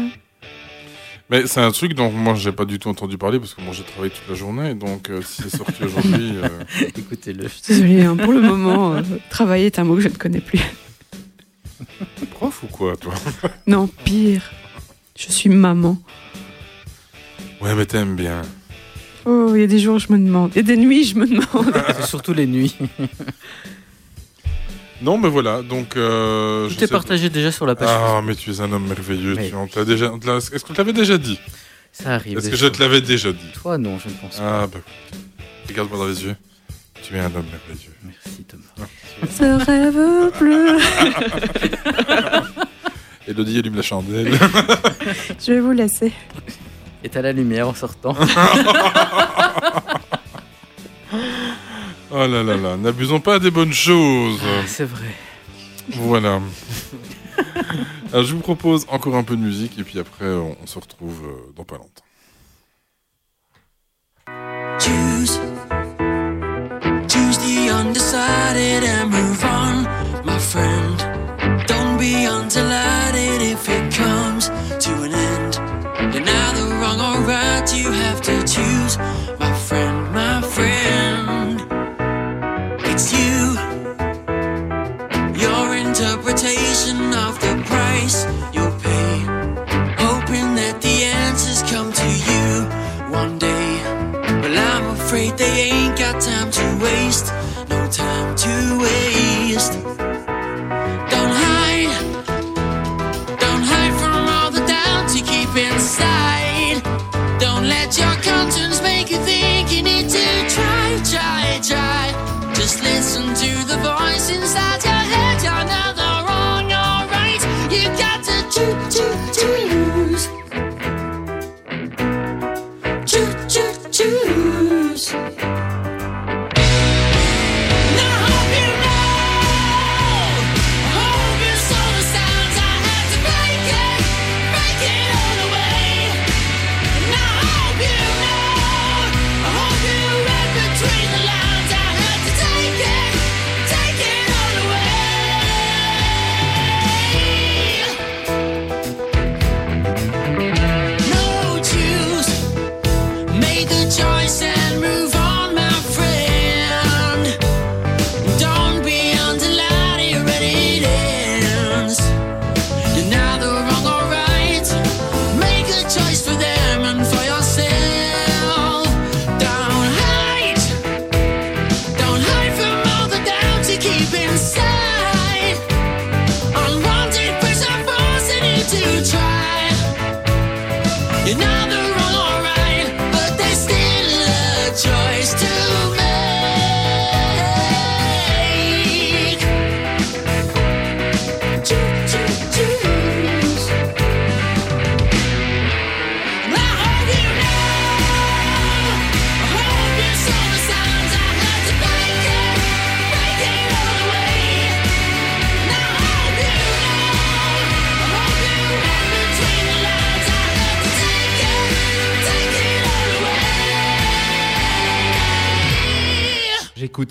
Mais c'est un truc dont moi j'ai pas du tout entendu parler parce que moi j'ai travaillé toute la journée, donc euh, si c'est sorti aujourd'hui, euh, Écoutez-le. Désolée, hein, pour le moment, euh, travailler est un mot que je ne connais plus. prof ou quoi, toi? Non, pire. Je suis maman. Ouais, mais t'aimes bien. Oh, il y a des jours, je me demande. Il y a des nuits, je me demande. Surtout les nuits. Non, mais voilà, donc. Euh, je Tout est partagé déjà sur la page. Ah, mais tu es un homme merveilleux. Mais- tu- déjà. Est-ce qu'on te l'avait déjà dit? Ça arrive. Est-ce que je te l'avais déjà dit? Toi, non, je ne pense pas. Ah, bah. Regarde-moi dans les yeux. Tu es un homme merveilleux. Merci, Thomas. Ce rêve bleu. Elodie allume la chandelle. Je vais vous laisser. Et t'as la lumière en sortant. oh là là là, n'abusons pas des bonnes choses. C'est vrai. Voilà. Alors, je vous propose encore un peu de musique et puis après, on, on se retrouve euh, dans pas longtemps. Choose, choose the undecided and move on, my friend. Don't be undelighted if it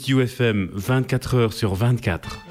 écoute UFM 24 heures sur 24.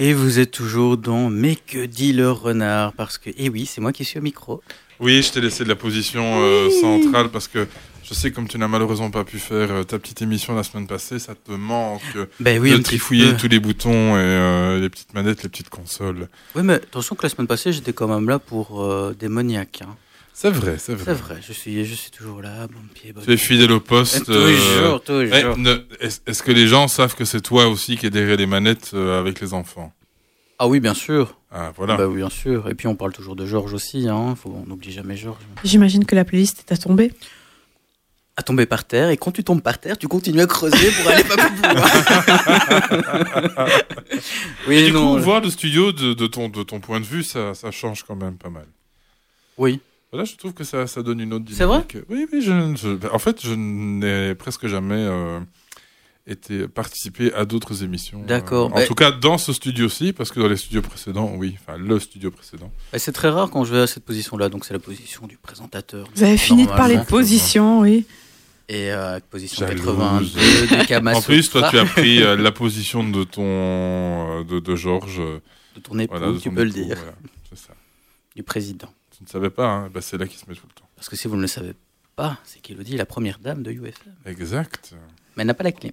Et vous êtes toujours dans Mais que dit le renard? Parce que, eh oui, c'est moi qui suis au micro. Oui, je t'ai laissé de la position euh, centrale parce que je sais, comme tu n'as malheureusement pas pu faire euh, ta petite émission la semaine passée, ça te manque euh, Ben oui, de trifouiller tous les boutons et euh, les petites manettes, les petites consoles. Oui, mais attention que la semaine passée, j'étais quand même là pour démoniaque. Hein. C'est vrai, c'est vrai. C'est vrai, je suis, je suis toujours là, bon pied, bon Tu es fidèle au poste. Toujours, toujours. mais ne- Est-ce que les gens savent que c'est toi aussi qui es derrière les manettes euh, avec les enfants? Ah oui, bien sûr. Ah, voilà. Bah oui, bien sûr. Et puis on parle toujours de Georges aussi, hein. Faut, on n'oublie jamais Georges. J'imagine que la playlist est à tomber. À tomber par terre, et quand tu tombes par terre, tu continues à creuser pour aller pas plus loin. oui, Et du non, coup, je- voir le studio de, de ton, de ton point de vue, ça, ça change quand même pas mal. Oui. Voilà, je trouve que ça, ça donne une autre C'est vrai dynamique. Oui, oui. Je, je- en fait, je n'ai presque jamais euh, été participé à d'autres émissions. D'accord, Euh, en bah- tout cas, dans ce studio-ci, parce que dans les studios précédents, oui, enfin le studio précédent. Bah, c'est très rare quand je vais à cette position-là, donc c'est la position du présentateur. Vous avez fini de parler de position, oui. Et euh, position Jalouse. 82 de En plus, toi, tu as pris euh, la position de ton euh, de, de Georges. De ton époux, voilà, de tu peux le dire. voilà, c'est ça. Du président. Tu ne savais pas, hein bah, c'est là qu'il se met tout le temps. Parce que si vous ne le savez pas, c'est qu'Elodie est la première dame de UFM. Exact. Mais elle n'a pas la clé.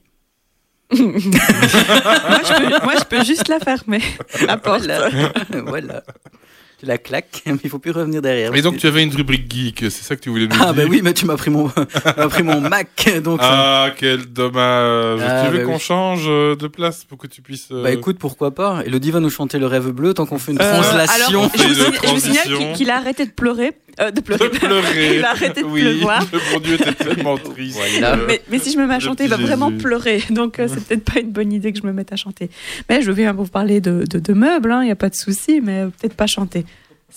moi, je peux, moi, je peux juste la fermer, la porte. Voilà. voilà. La claques, mais il faut plus revenir derrière. Et donc, tu avais une rubrique geek, c'est ça que tu voulais nous Ah, dire bah oui, mais tu m'as pris mon, m'as pris mon Mac. Donc ça- Ah, quel dommage. Ah, tu veux bah qu'on oui. change euh, de place pour que tu puisses. euh, Bah écoute, pourquoi pas Elodie va nous chanter le rêve bleu tant qu'on fait une Euh, translation. alors, je vous, signale- je vous signale transition. qu'il qu'il a arrêté de pleurer. Euh, de pleurer. de pleurer. il a arrêté de oui, pleuvoir. Le bon Dieu était tellement triste. Voilà. Mais, mais si je me mets à chanter, il va vraiment Jésus. pleurer. Donc, euh, c'est peut-être pas une bonne idée que je me mette à chanter. Mais je viens vous parler de, de, de meubles, il n'y a pas de souci, mais peut-être pas chanter.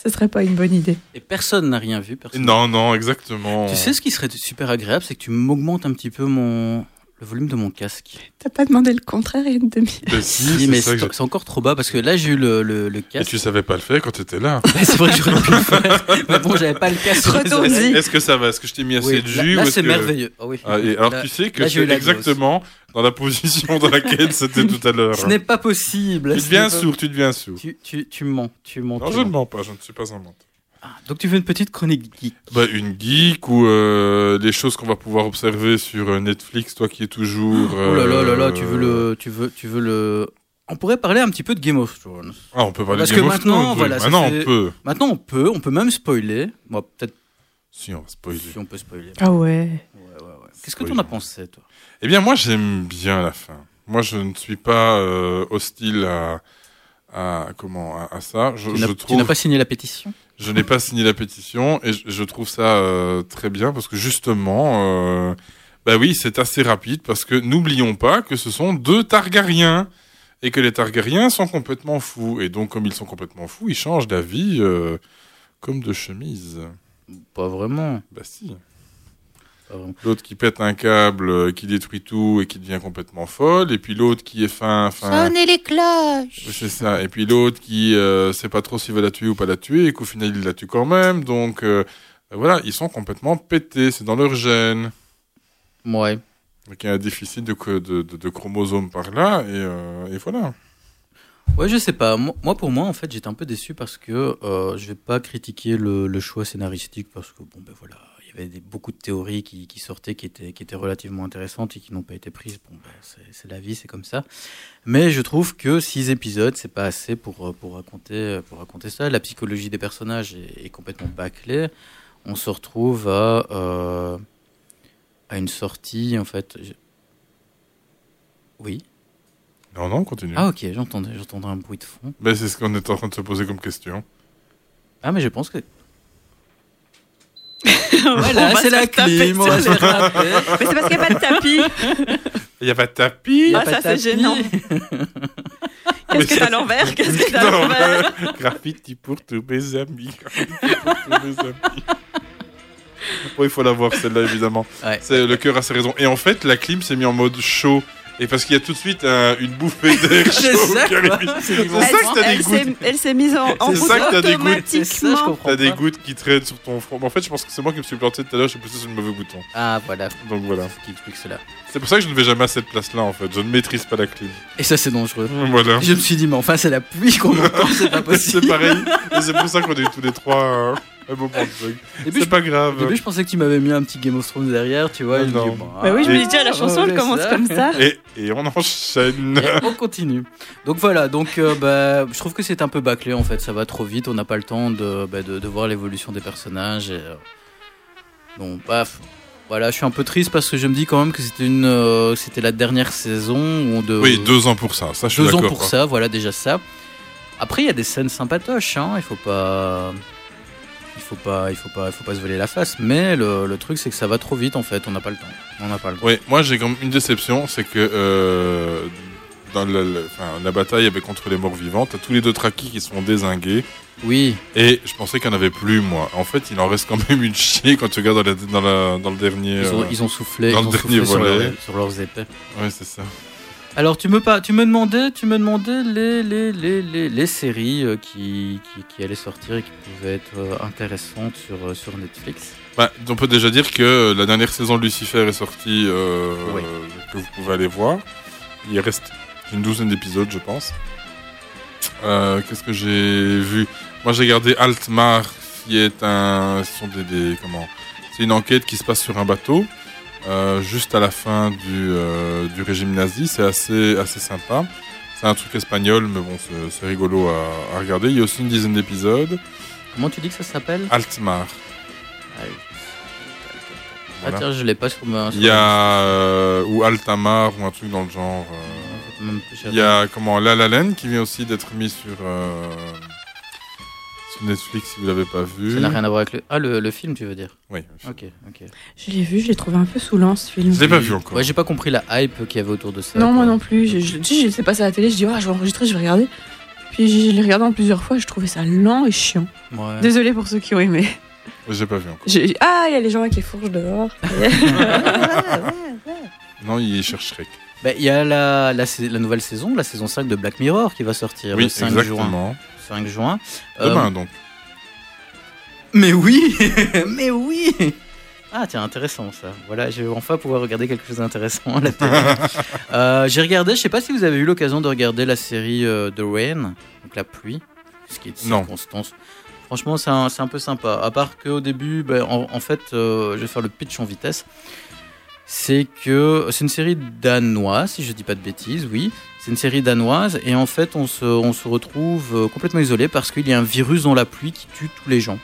Ce serait pas une bonne idée. Et personne n'a rien vu. Personne Non, non, exactement. Tu sais ce qui serait super agréable, c'est que tu m'augmentes un petit peu mon le volume de mon casque. T'as pas demandé le contraire il y a une demi. Bah si, mais c'est encore trop bas parce que là j'ai eu le, le, le Et casque. tu savais pas le faire quand tu étais là. c'est vrai que j'aurais pu le faire. Mais bon, j'avais pas le casque. Retourne-y. Est-ce que ça va? Est-ce que je t'ai mis assez Oui, de jus là, c'est que- merveilleux. Ah oui. Ah, et alors Là- tu sais que c'est exactement dans la position dans laquelle c'était tout à l'heure. Ce n'est pas possible. Tu deviens sourd, tu deviens sourd. Tu, tu, tu mens. Tu mens. Non, tu je ne mens. mens pas, je ne suis pas un menteur. Ah, donc tu veux une petite chronique geek. Bah, une geek ou euh, des choses qu'on va pouvoir observer sur euh, Netflix, toi qui es toujours. Oh là là là là, euh, tu veux le, tu veux, tu veux le. On pourrait parler un petit peu de Game of Thrones. Ah, on peut parler Parce de que Game of maintenant, Thrones, voilà, ça Maintenant, fait- on peut. Maintenant, on peut, on peut même spoiler. Moi, peut-être Si, on va spoiler. si on peut spoiler. Ah ouais. Ouais, ouais, ouais. Qu'est-ce que tu en as pensé, toi? Eh bien, moi, j'aime bien la fin. Moi, je ne suis pas euh, hostile à, à comment à, à ça. Je, Tu n'as- trouve. pas signé la pétition Je n'ai pas signé la pétition et je, je trouve ça euh, très bien parce que justement, euh, bah oui, c'est assez rapide parce que n'oublions pas que ce sont deux Targaryens et que les Targaryens sont complètement fous et donc comme ils sont complètement fous, ils changent d'avis euh, comme de chemise. Pas vraiment. Bah si. L'autre qui pète un câble, euh, qui détruit tout et qui devient complètement folle, et puis l'autre qui est fin, fin. Sonnez les cloches C'est ça. Et puis l'autre qui euh, sait pas trop s'il va la tuer ou pas la tuer, et qu'au final il la tue quand même. Donc euh, voilà, ils sont complètement pétés. C'est dans leur gène. Ouais. Donc il y a un déficit de, co- de, de, de chromosomes par là, et, euh, et voilà. Ouais, je sais pas. Moi, moi, pour moi, en fait, j'étais un peu déçu parce que euh, je vais pas critiquer le, le choix scénaristique parce que bon, ben voilà, il y avait des, beaucoup de théories qui, qui sortaient, qui étaient, qui étaient relativement intéressantes et qui n'ont pas été prises. Bon, ben, c'est la vie, c'est comme ça. Mais je trouve que six épisodes, c'est pas assez pour pour raconter pour raconter ça. La psychologie des personnages est, est complètement bâclée. On se retrouve à euh, à une sortie, en fait. Oui? Non, non, continue. Ah ok, j'entendais, j'entendais un bruit de fond. Ben, c'est ce qu'on est en train de se poser comme question. Ah mais je pense que... On voilà, va c'est se la clim, on va se. Mais c'est parce qu'il n'y a pas de tapis. Il n'y a pas de tapis. Ah, pas ça, de c'est tapis. gênant. Qu'est-ce que t'as à l'envers? Qu'est-ce que t'as à l'envers Graffiti pour tous mes amis. Graffiti pour tous mes amis. Bon, il faut la voir celle-là évidemment. Ouais. C'est le cœur a ses raisons. Et en fait, la clim s'est mis en mode chaud Et parce qu'il y a tout de suite un- une bouffée d'air C'est chaud ça, qui quoi. arrive. C'est C'est ça que t'as des Elle s'est- gouttes. elle s'est mise en, en C'est route ça que t'as des gouttes. automatiquement. T'as des gouttes qui traînent sur ton front. Mais en fait, je pense que c'est moi qui me suis planté tout à l'heure, j'ai poussé sur le mauvais bouton. Ah, voilà. Donc voilà. C'est ce qui explique cela. C'est pour ça que je ne vais jamais à cette place-là en fait. Je ne maîtrise pas la clim. Et ça, c'est dangereux. Voilà. Je me suis dit, mais enfin, c'est la pluie qu'on entend, c'est pas possible. C'est pareil. Et c'est pour ça qu'on est tous les trois euh, un de bug. C'est je- pas grave. Au début, je pensais que tu m'avais mis un petit Game of Thrones derrière, tu vois. Ah non. bon, Bah oui, je me Et- dis, tiens, la chanson, elle commence ça. comme ça. Et, et on enchaîne. Et on continue. Donc voilà, donc euh, bah, je trouve que c'est un peu bâclé en fait, ça va trop vite, on n'a pas le temps de, bah, de, de voir l'évolution des personnages. Et, euh, Donc, paf. Voilà, je suis un peu triste parce que je me dis quand même que c'était une, euh, c'était la dernière saison où on de, Oui, deux ans pour ça. Ça, je suis deux ans pour ça, voilà déjà ça. Après, il y a des scènes sympatoches, hein, il faut pas, il faut pas, il faut pas, il faut pas se voler la face. Mais le, le truc, c'est que ça va trop vite en fait, on n'a pas le temps, on n'a pas le temps. Oui, moi j'ai comme une déception, c'est que euh, dans la, la- enfin, la bataille avec contre les morts vivants, t'as tous les deux traquis qui sont désingués. Oui. Et je pensais qu'il n'y en avait plus, moi. En fait, il en reste quand même une chier quand tu regardes dans, la- dans, la- dans le dernier. Ils ont, euh, ils ont soufflé, dans ils le ont dernier soufflé sur, leur- sur leurs épées. Ouais, c'est ça. Alors tu me pas, tu me demandais, tu me demandais les les les les, les séries euh, qui, qui qui allaient sortir et qui pouvaient être euh, intéressantes sur euh, sur Netflix. Bah, on peut déjà dire que la dernière saison de Lucifer est sortie, euh, Oui. que vous pouvez aller voir. Il reste une douzaine d'épisodes, je pense. Euh, Qu'est-ce que j'ai vu? Moi, j'ai regardé Altmar, qui est un, ce sont des, des- comment? C'est une enquête qui se passe sur un bateau, euh, juste à la fin du, euh, du régime nazi. C'est assez, assez sympa. C'est un truc espagnol, mais bon, c'est- rigolo à, à regarder. Il y a aussi une dizaine d'épisodes. Comment tu dis que ça s'appelle? Altmar. Oui. Voilà. Ah tiens, je l'ai pas sur ma. Il y a euh, ou Altamar ou un truc dans le genre. euh. Il y a comment La La Land qui vient aussi d'être mis sur euh, sur Netflix si vous l'avez pas vu. Ça n'a rien à voir avec le. Ah le, le film tu veux dire? Oui. Ok ok. Je l'ai vu, je l'ai trouvé un peu saoulant ce film. Je l'ai pas vu encore. Ouais j'ai pas compris la hype qu'il y avait autour de ça. Non, moi non plus. Je, je, tu sais, c'est passé à la télé, je dis, ah, je vais enregistrer, je vais regarder. Puis je l'ai regardé en plusieurs fois, je trouvais ça lent et chiant. Ouais. Désolée pour ceux qui ont aimé. J'ai pas vu encore. J'ai- Ah, il y a les gens avec les fourches dehors. Non, il cherche Shrek. Bah, il y a la, la, nouvelle saison, la saison 5 de Black Mirror qui va sortir Oui, le 5 exactement. juin. 5 juin. Demain Euh, donc. Mais oui Mais oui Ah tiens, intéressant ça. Voilà, je vais enfin pouvoir regarder quelque chose d'intéressant à la télé. Euh, J'ai regardé, je sais pas si vous avez eu l'occasion de regarder la série euh, The Rain, donc la pluie, ce qui est de Non. circonstance. Franchement, c'est un, un peu sympa. À part qu'au début, ben, en, en fait, euh, je vais faire le pitch en vitesse. C'est que c'est une série danoise, si je dis pas de bêtises, oui. C'est une série danoise et en fait, on se, on se retrouve euh, complètement isolé parce qu'il y a un virus dans la pluie qui tue tous les gens.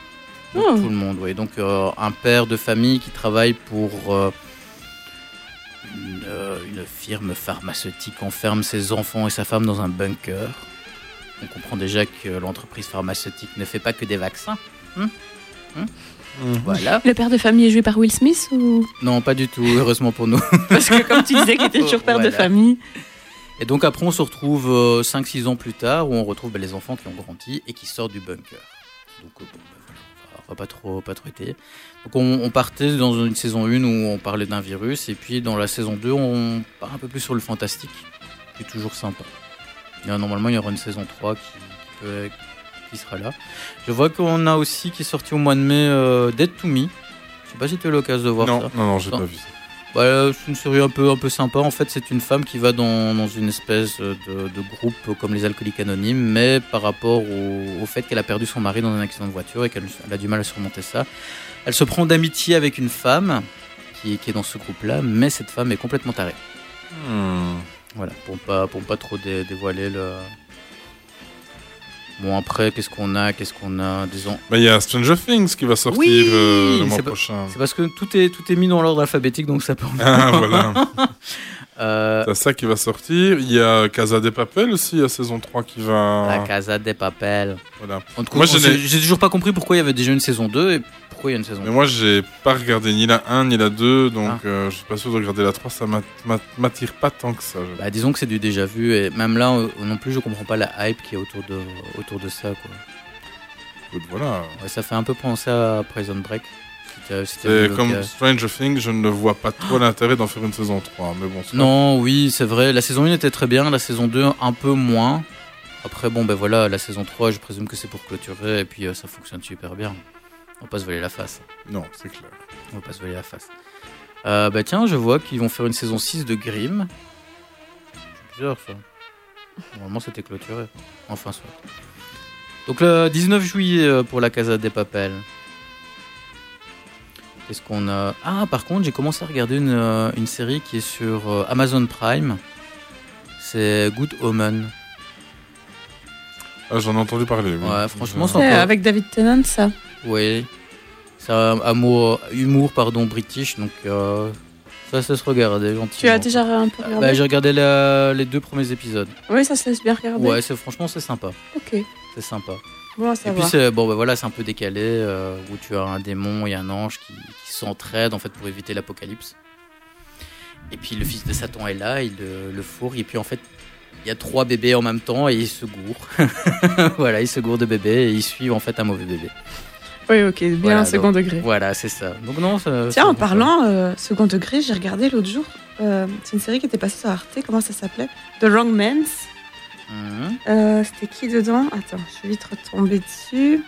Donc, Oh. Tout le monde, oui. Donc, euh, un père de famille qui travaille pour euh, une, euh, une firme pharmaceutique enferme ses enfants et sa femme dans un bunker. On comprend déjà que l'entreprise pharmaceutique ne fait pas que des vaccins. Hmm Hmm Voilà. Le père de famille est joué par Will Smith ou? Non, pas du tout, heureusement pour nous. Parce que comme tu disais qu'il était toujours père de famille. Et donc après, on se retrouve 5-6 ans plus tard où on retrouve ben, les enfants qui ont grandi et qui sortent du bunker. Donc euh, bon, ben, voilà, on va- pas trop, pas trop étayer. Donc on, on partait dans une saison 1 où on parlait d'un virus et puis dans la saison 2, on part un peu plus sur le fantastique. C'est toujours sympa. A- normalement, il y aura une saison 3 qui, qui peut- qui sera là. Je vois qu'on a aussi qui est sorti au mois de mai euh, Dead to Me. Je sais pas si tu as eu l'occasion de voir Non, ça. non, non, j'ai Non. pas vu ça. Voilà, c'est une série un peu, un peu sympa. En fait, c'est une femme qui va dans, dans une espèce de, de groupe comme les alcooliques anonymes, mais par rapport au, au fait qu'elle a perdu son mari dans un accident de voiture et qu'elle elle a du mal à surmonter ça, elle se prend d'amitié avec une femme qui, qui est dans ce groupe-là, mais cette femme est complètement tarée. Hmm. Voilà, pour pas, pour pas trop dé- dévoiler le. Bon, après, qu'est-ce qu'on a Qu'est-ce qu'on a Disons. Bah, il y a Stranger Things qui va sortir Oui, euh, le mois c'est prochain. C'est parce que tout est, tout est mis dans l'ordre alphabétique, donc ça peut. Ah, voilà. Euh, T'as ça qui va sortir. Il y a Casa des Papel aussi, la saison 3 qui va. La Casa des Papel. Voilà. En tout cas, Moi, on n'ai- j'ai toujours pas compris pourquoi il y avait déjà une saison 2 et pourquoi il y a une saison Mais moi, j'ai pas regardé ni la 1 ni la 2, donc Ah. euh, je suis pas sûr de regarder la 3. Ça m'at- m'at- m'attire pas tant que ça. Bah, disons que c'est du déjà vu et même là euh, non plus je comprends pas la hype qui est autour de, autour de ça quoi. Écoute, Voilà. Ouais, ça fait un peu penser à Prison Break. C'est comme cas. Stranger Things, je ne vois pas trop l'intérêt d'en faire une saison 3. Mais bon, Non, oui, c'est vrai. La saison 1 était très bien, la saison 2 un peu moins. Après, bon, ben voilà, la saison 3, je présume que c'est pour clôturer, et puis euh, ça fonctionne super bien. On va pas se voler la face. Non, c'est clair. On va pas se voler la face. Euh, bah tiens, je vois qu'ils vont faire une saison 6 de Grimm. C'est bizarre ça. Normalement, c'était clôturé. Enfin, soit. Donc le 19 juillet euh, pour la Casa des Papel. Qu'est-ce qu'on a? Ah, par contre, j'ai commencé à regarder une, euh, une série qui est sur Amazon Prime. C'est Good Omen. Ah, j'en ai entendu parler. oui. Ouais, franchement, c'est encore- avec David Tennant, ça. Oui. C'est un amour, humour pardon, british, donc euh, ça, ça se regarde gentiment. Tu as déjà un peu regardé Bah, J'ai regardé la- les deux premiers épisodes. Oui, ça se laisse bien regarder. Ouais, c'est franchement c'est sympa. Ok. C'est sympa. Bon, à Et savoir. puis c'est bon, bah, voilà, c'est un peu décalé euh, où tu as un démon et un ange qui, qui s'entraident en fait pour éviter l'apocalypse. Et puis le fils de Satan est là, il le, le fourre et puis en fait il y a trois bébés en même temps et ils se gourent. voilà, ils se gourent de bébés et ils suivent en fait un mauvais bébé. Oui, ok, bien Voilà, second donc- degré. Voilà, c'est ça. Donc non, ça- Tiens, en parlant euh, second degré, j'ai regardé l'autre jour. euh, c'est une série qui était passée sur Arte. Comment ça s'appelait? The Wrong Mans. Mhm. Euh, C'était qui dedans? Attends, je suis vite retombée dessus.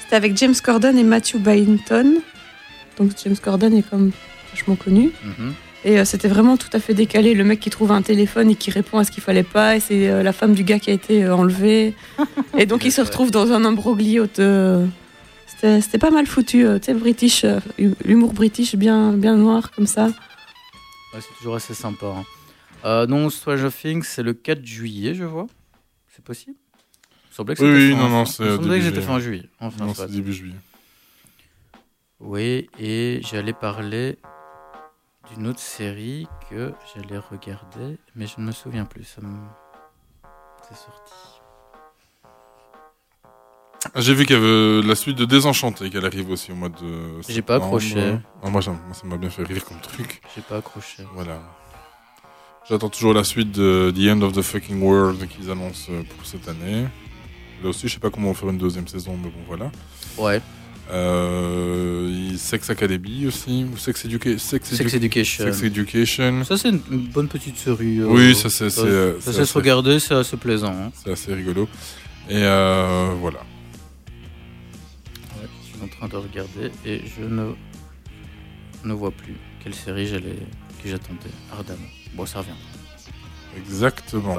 C'était avec James Corden et Matthew Bainton. Donc James Corden est comme vachement connu. Mhm. Et euh, c'était vraiment tout à fait décalé. Le mec qui trouve un téléphone et qui répond à ce qu'il fallait pas. Et c'est euh, la femme du gars qui a été euh, enlevée. et donc il se retrouve dans un imbroglio de. C'était c'était pas mal foutu. euh, tu sais, British, euh, l'humour british bien, bien noir comme ça. Ouais, c'est toujours assez sympa. hein. Euh, non, Stranger Things, c'est le 4 juillet, je vois. C'est possible? Il semblait que c'était oui, fin- non, non, c'est que c'était juillet. fin juillet. Enfin, Non, c'est début juillet. Oui, et j'allais parler d'une autre série que j'allais regarder, mais je ne me souviens plus. Ça me... C'est sorti. J'ai vu qu'il y avait la suite de Désenchanté qu'elle arrive aussi au mois de. J'ai pas accroché. Ah, moi, ça m'a bien fait rire comme truc. J'ai pas accroché. Voilà. J'attends toujours la suite de The End of the Fucking World qu'ils annoncent euh, pour cette année. Là aussi, je sais pas comment on va faire une deuxième saison, mais bon, voilà. Ouais. Euh, Sex Academy aussi, ou Sex, Educa- Sex, Sex Edu- Education. Sex Education. Ça, c'est une, bonne petite série. euh, Oui, ça, c'est- Ça, c'est, euh, ça sait se regarder, c'est assez plaisant. hein. C'est assez rigolo. Et euh, voilà. Ouais, je suis en train de regarder et je ne, ne vois plus quelle série j'allais que j'attendais ardemment. Bon, ça revient. Exactement.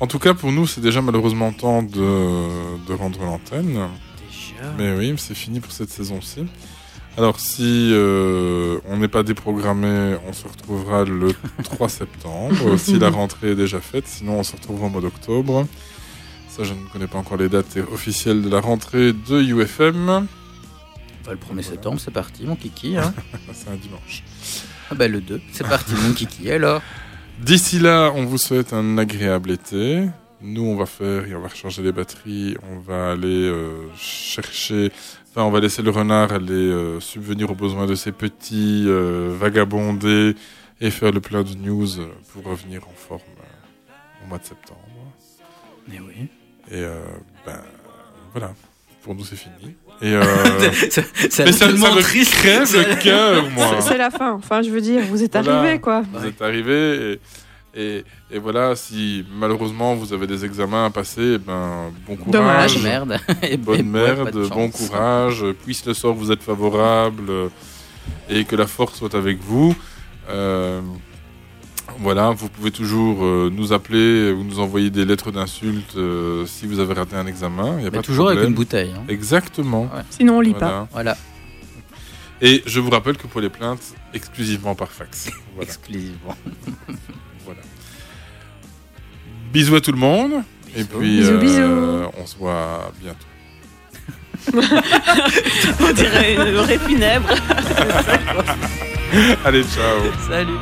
En tout cas, pour nous, c'est déjà malheureusement temps de, de rendre l'antenne. Mais oui, c'est fini pour cette saison-ci. Alors, si euh, on n'est pas déprogrammé, on se retrouvera le 3 septembre, si la rentrée est déjà faite. Sinon, on se retrouvera au mois d'octobre. Ça, je ne connais pas encore les dates officielles de la rentrée de UFM. Bah, le 1er septembre, c'est parti, mon kiki. Hein. c'est un dimanche. Ah bah, le 2, c'est parti, mon kiki. Alors D'ici là, on vous souhaite un agréable été. Nous, on va faire, et on va recharger les batteries, on va aller euh, chercher, enfin, on va laisser le renard aller euh, subvenir aux besoins de ses petits, euh, vagabonder et faire le plein de news pour revenir en forme euh, au mois de septembre. Mais oui. Et euh, ben voilà, pour nous c'est fini. Et euh, ça, tellement triste. crève le cœur, moi. C'est- C'est la fin. Enfin, je veux dire, vous êtes Voilà, arrivés, quoi. Vous êtes arrivés et, et, et voilà, si malheureusement vous avez des examens à passer, eh ben, bon courage. Dommage. Merde. Et- Bonne et merde, bon courage. Puisse le sort vous être favorable euh, et que la force soit avec vous. Euh, voilà, vous pouvez toujours euh, nous appeler ou nous envoyer des lettres d'insultes euh, si vous avez raté un examen. Y a Mais pas toujours avec une bouteille, hein. Exactement. Sinon, on lit Voilà. pas. Voilà. Et je vous rappelle que pour les plaintes, exclusivement par fax. Voilà. Exclusivement. Bisous à tout le monde. Et puis, Bisous, euh, bisous. on se voit bientôt. On dirait une vraie funèbre. Allez, ciao. Salut.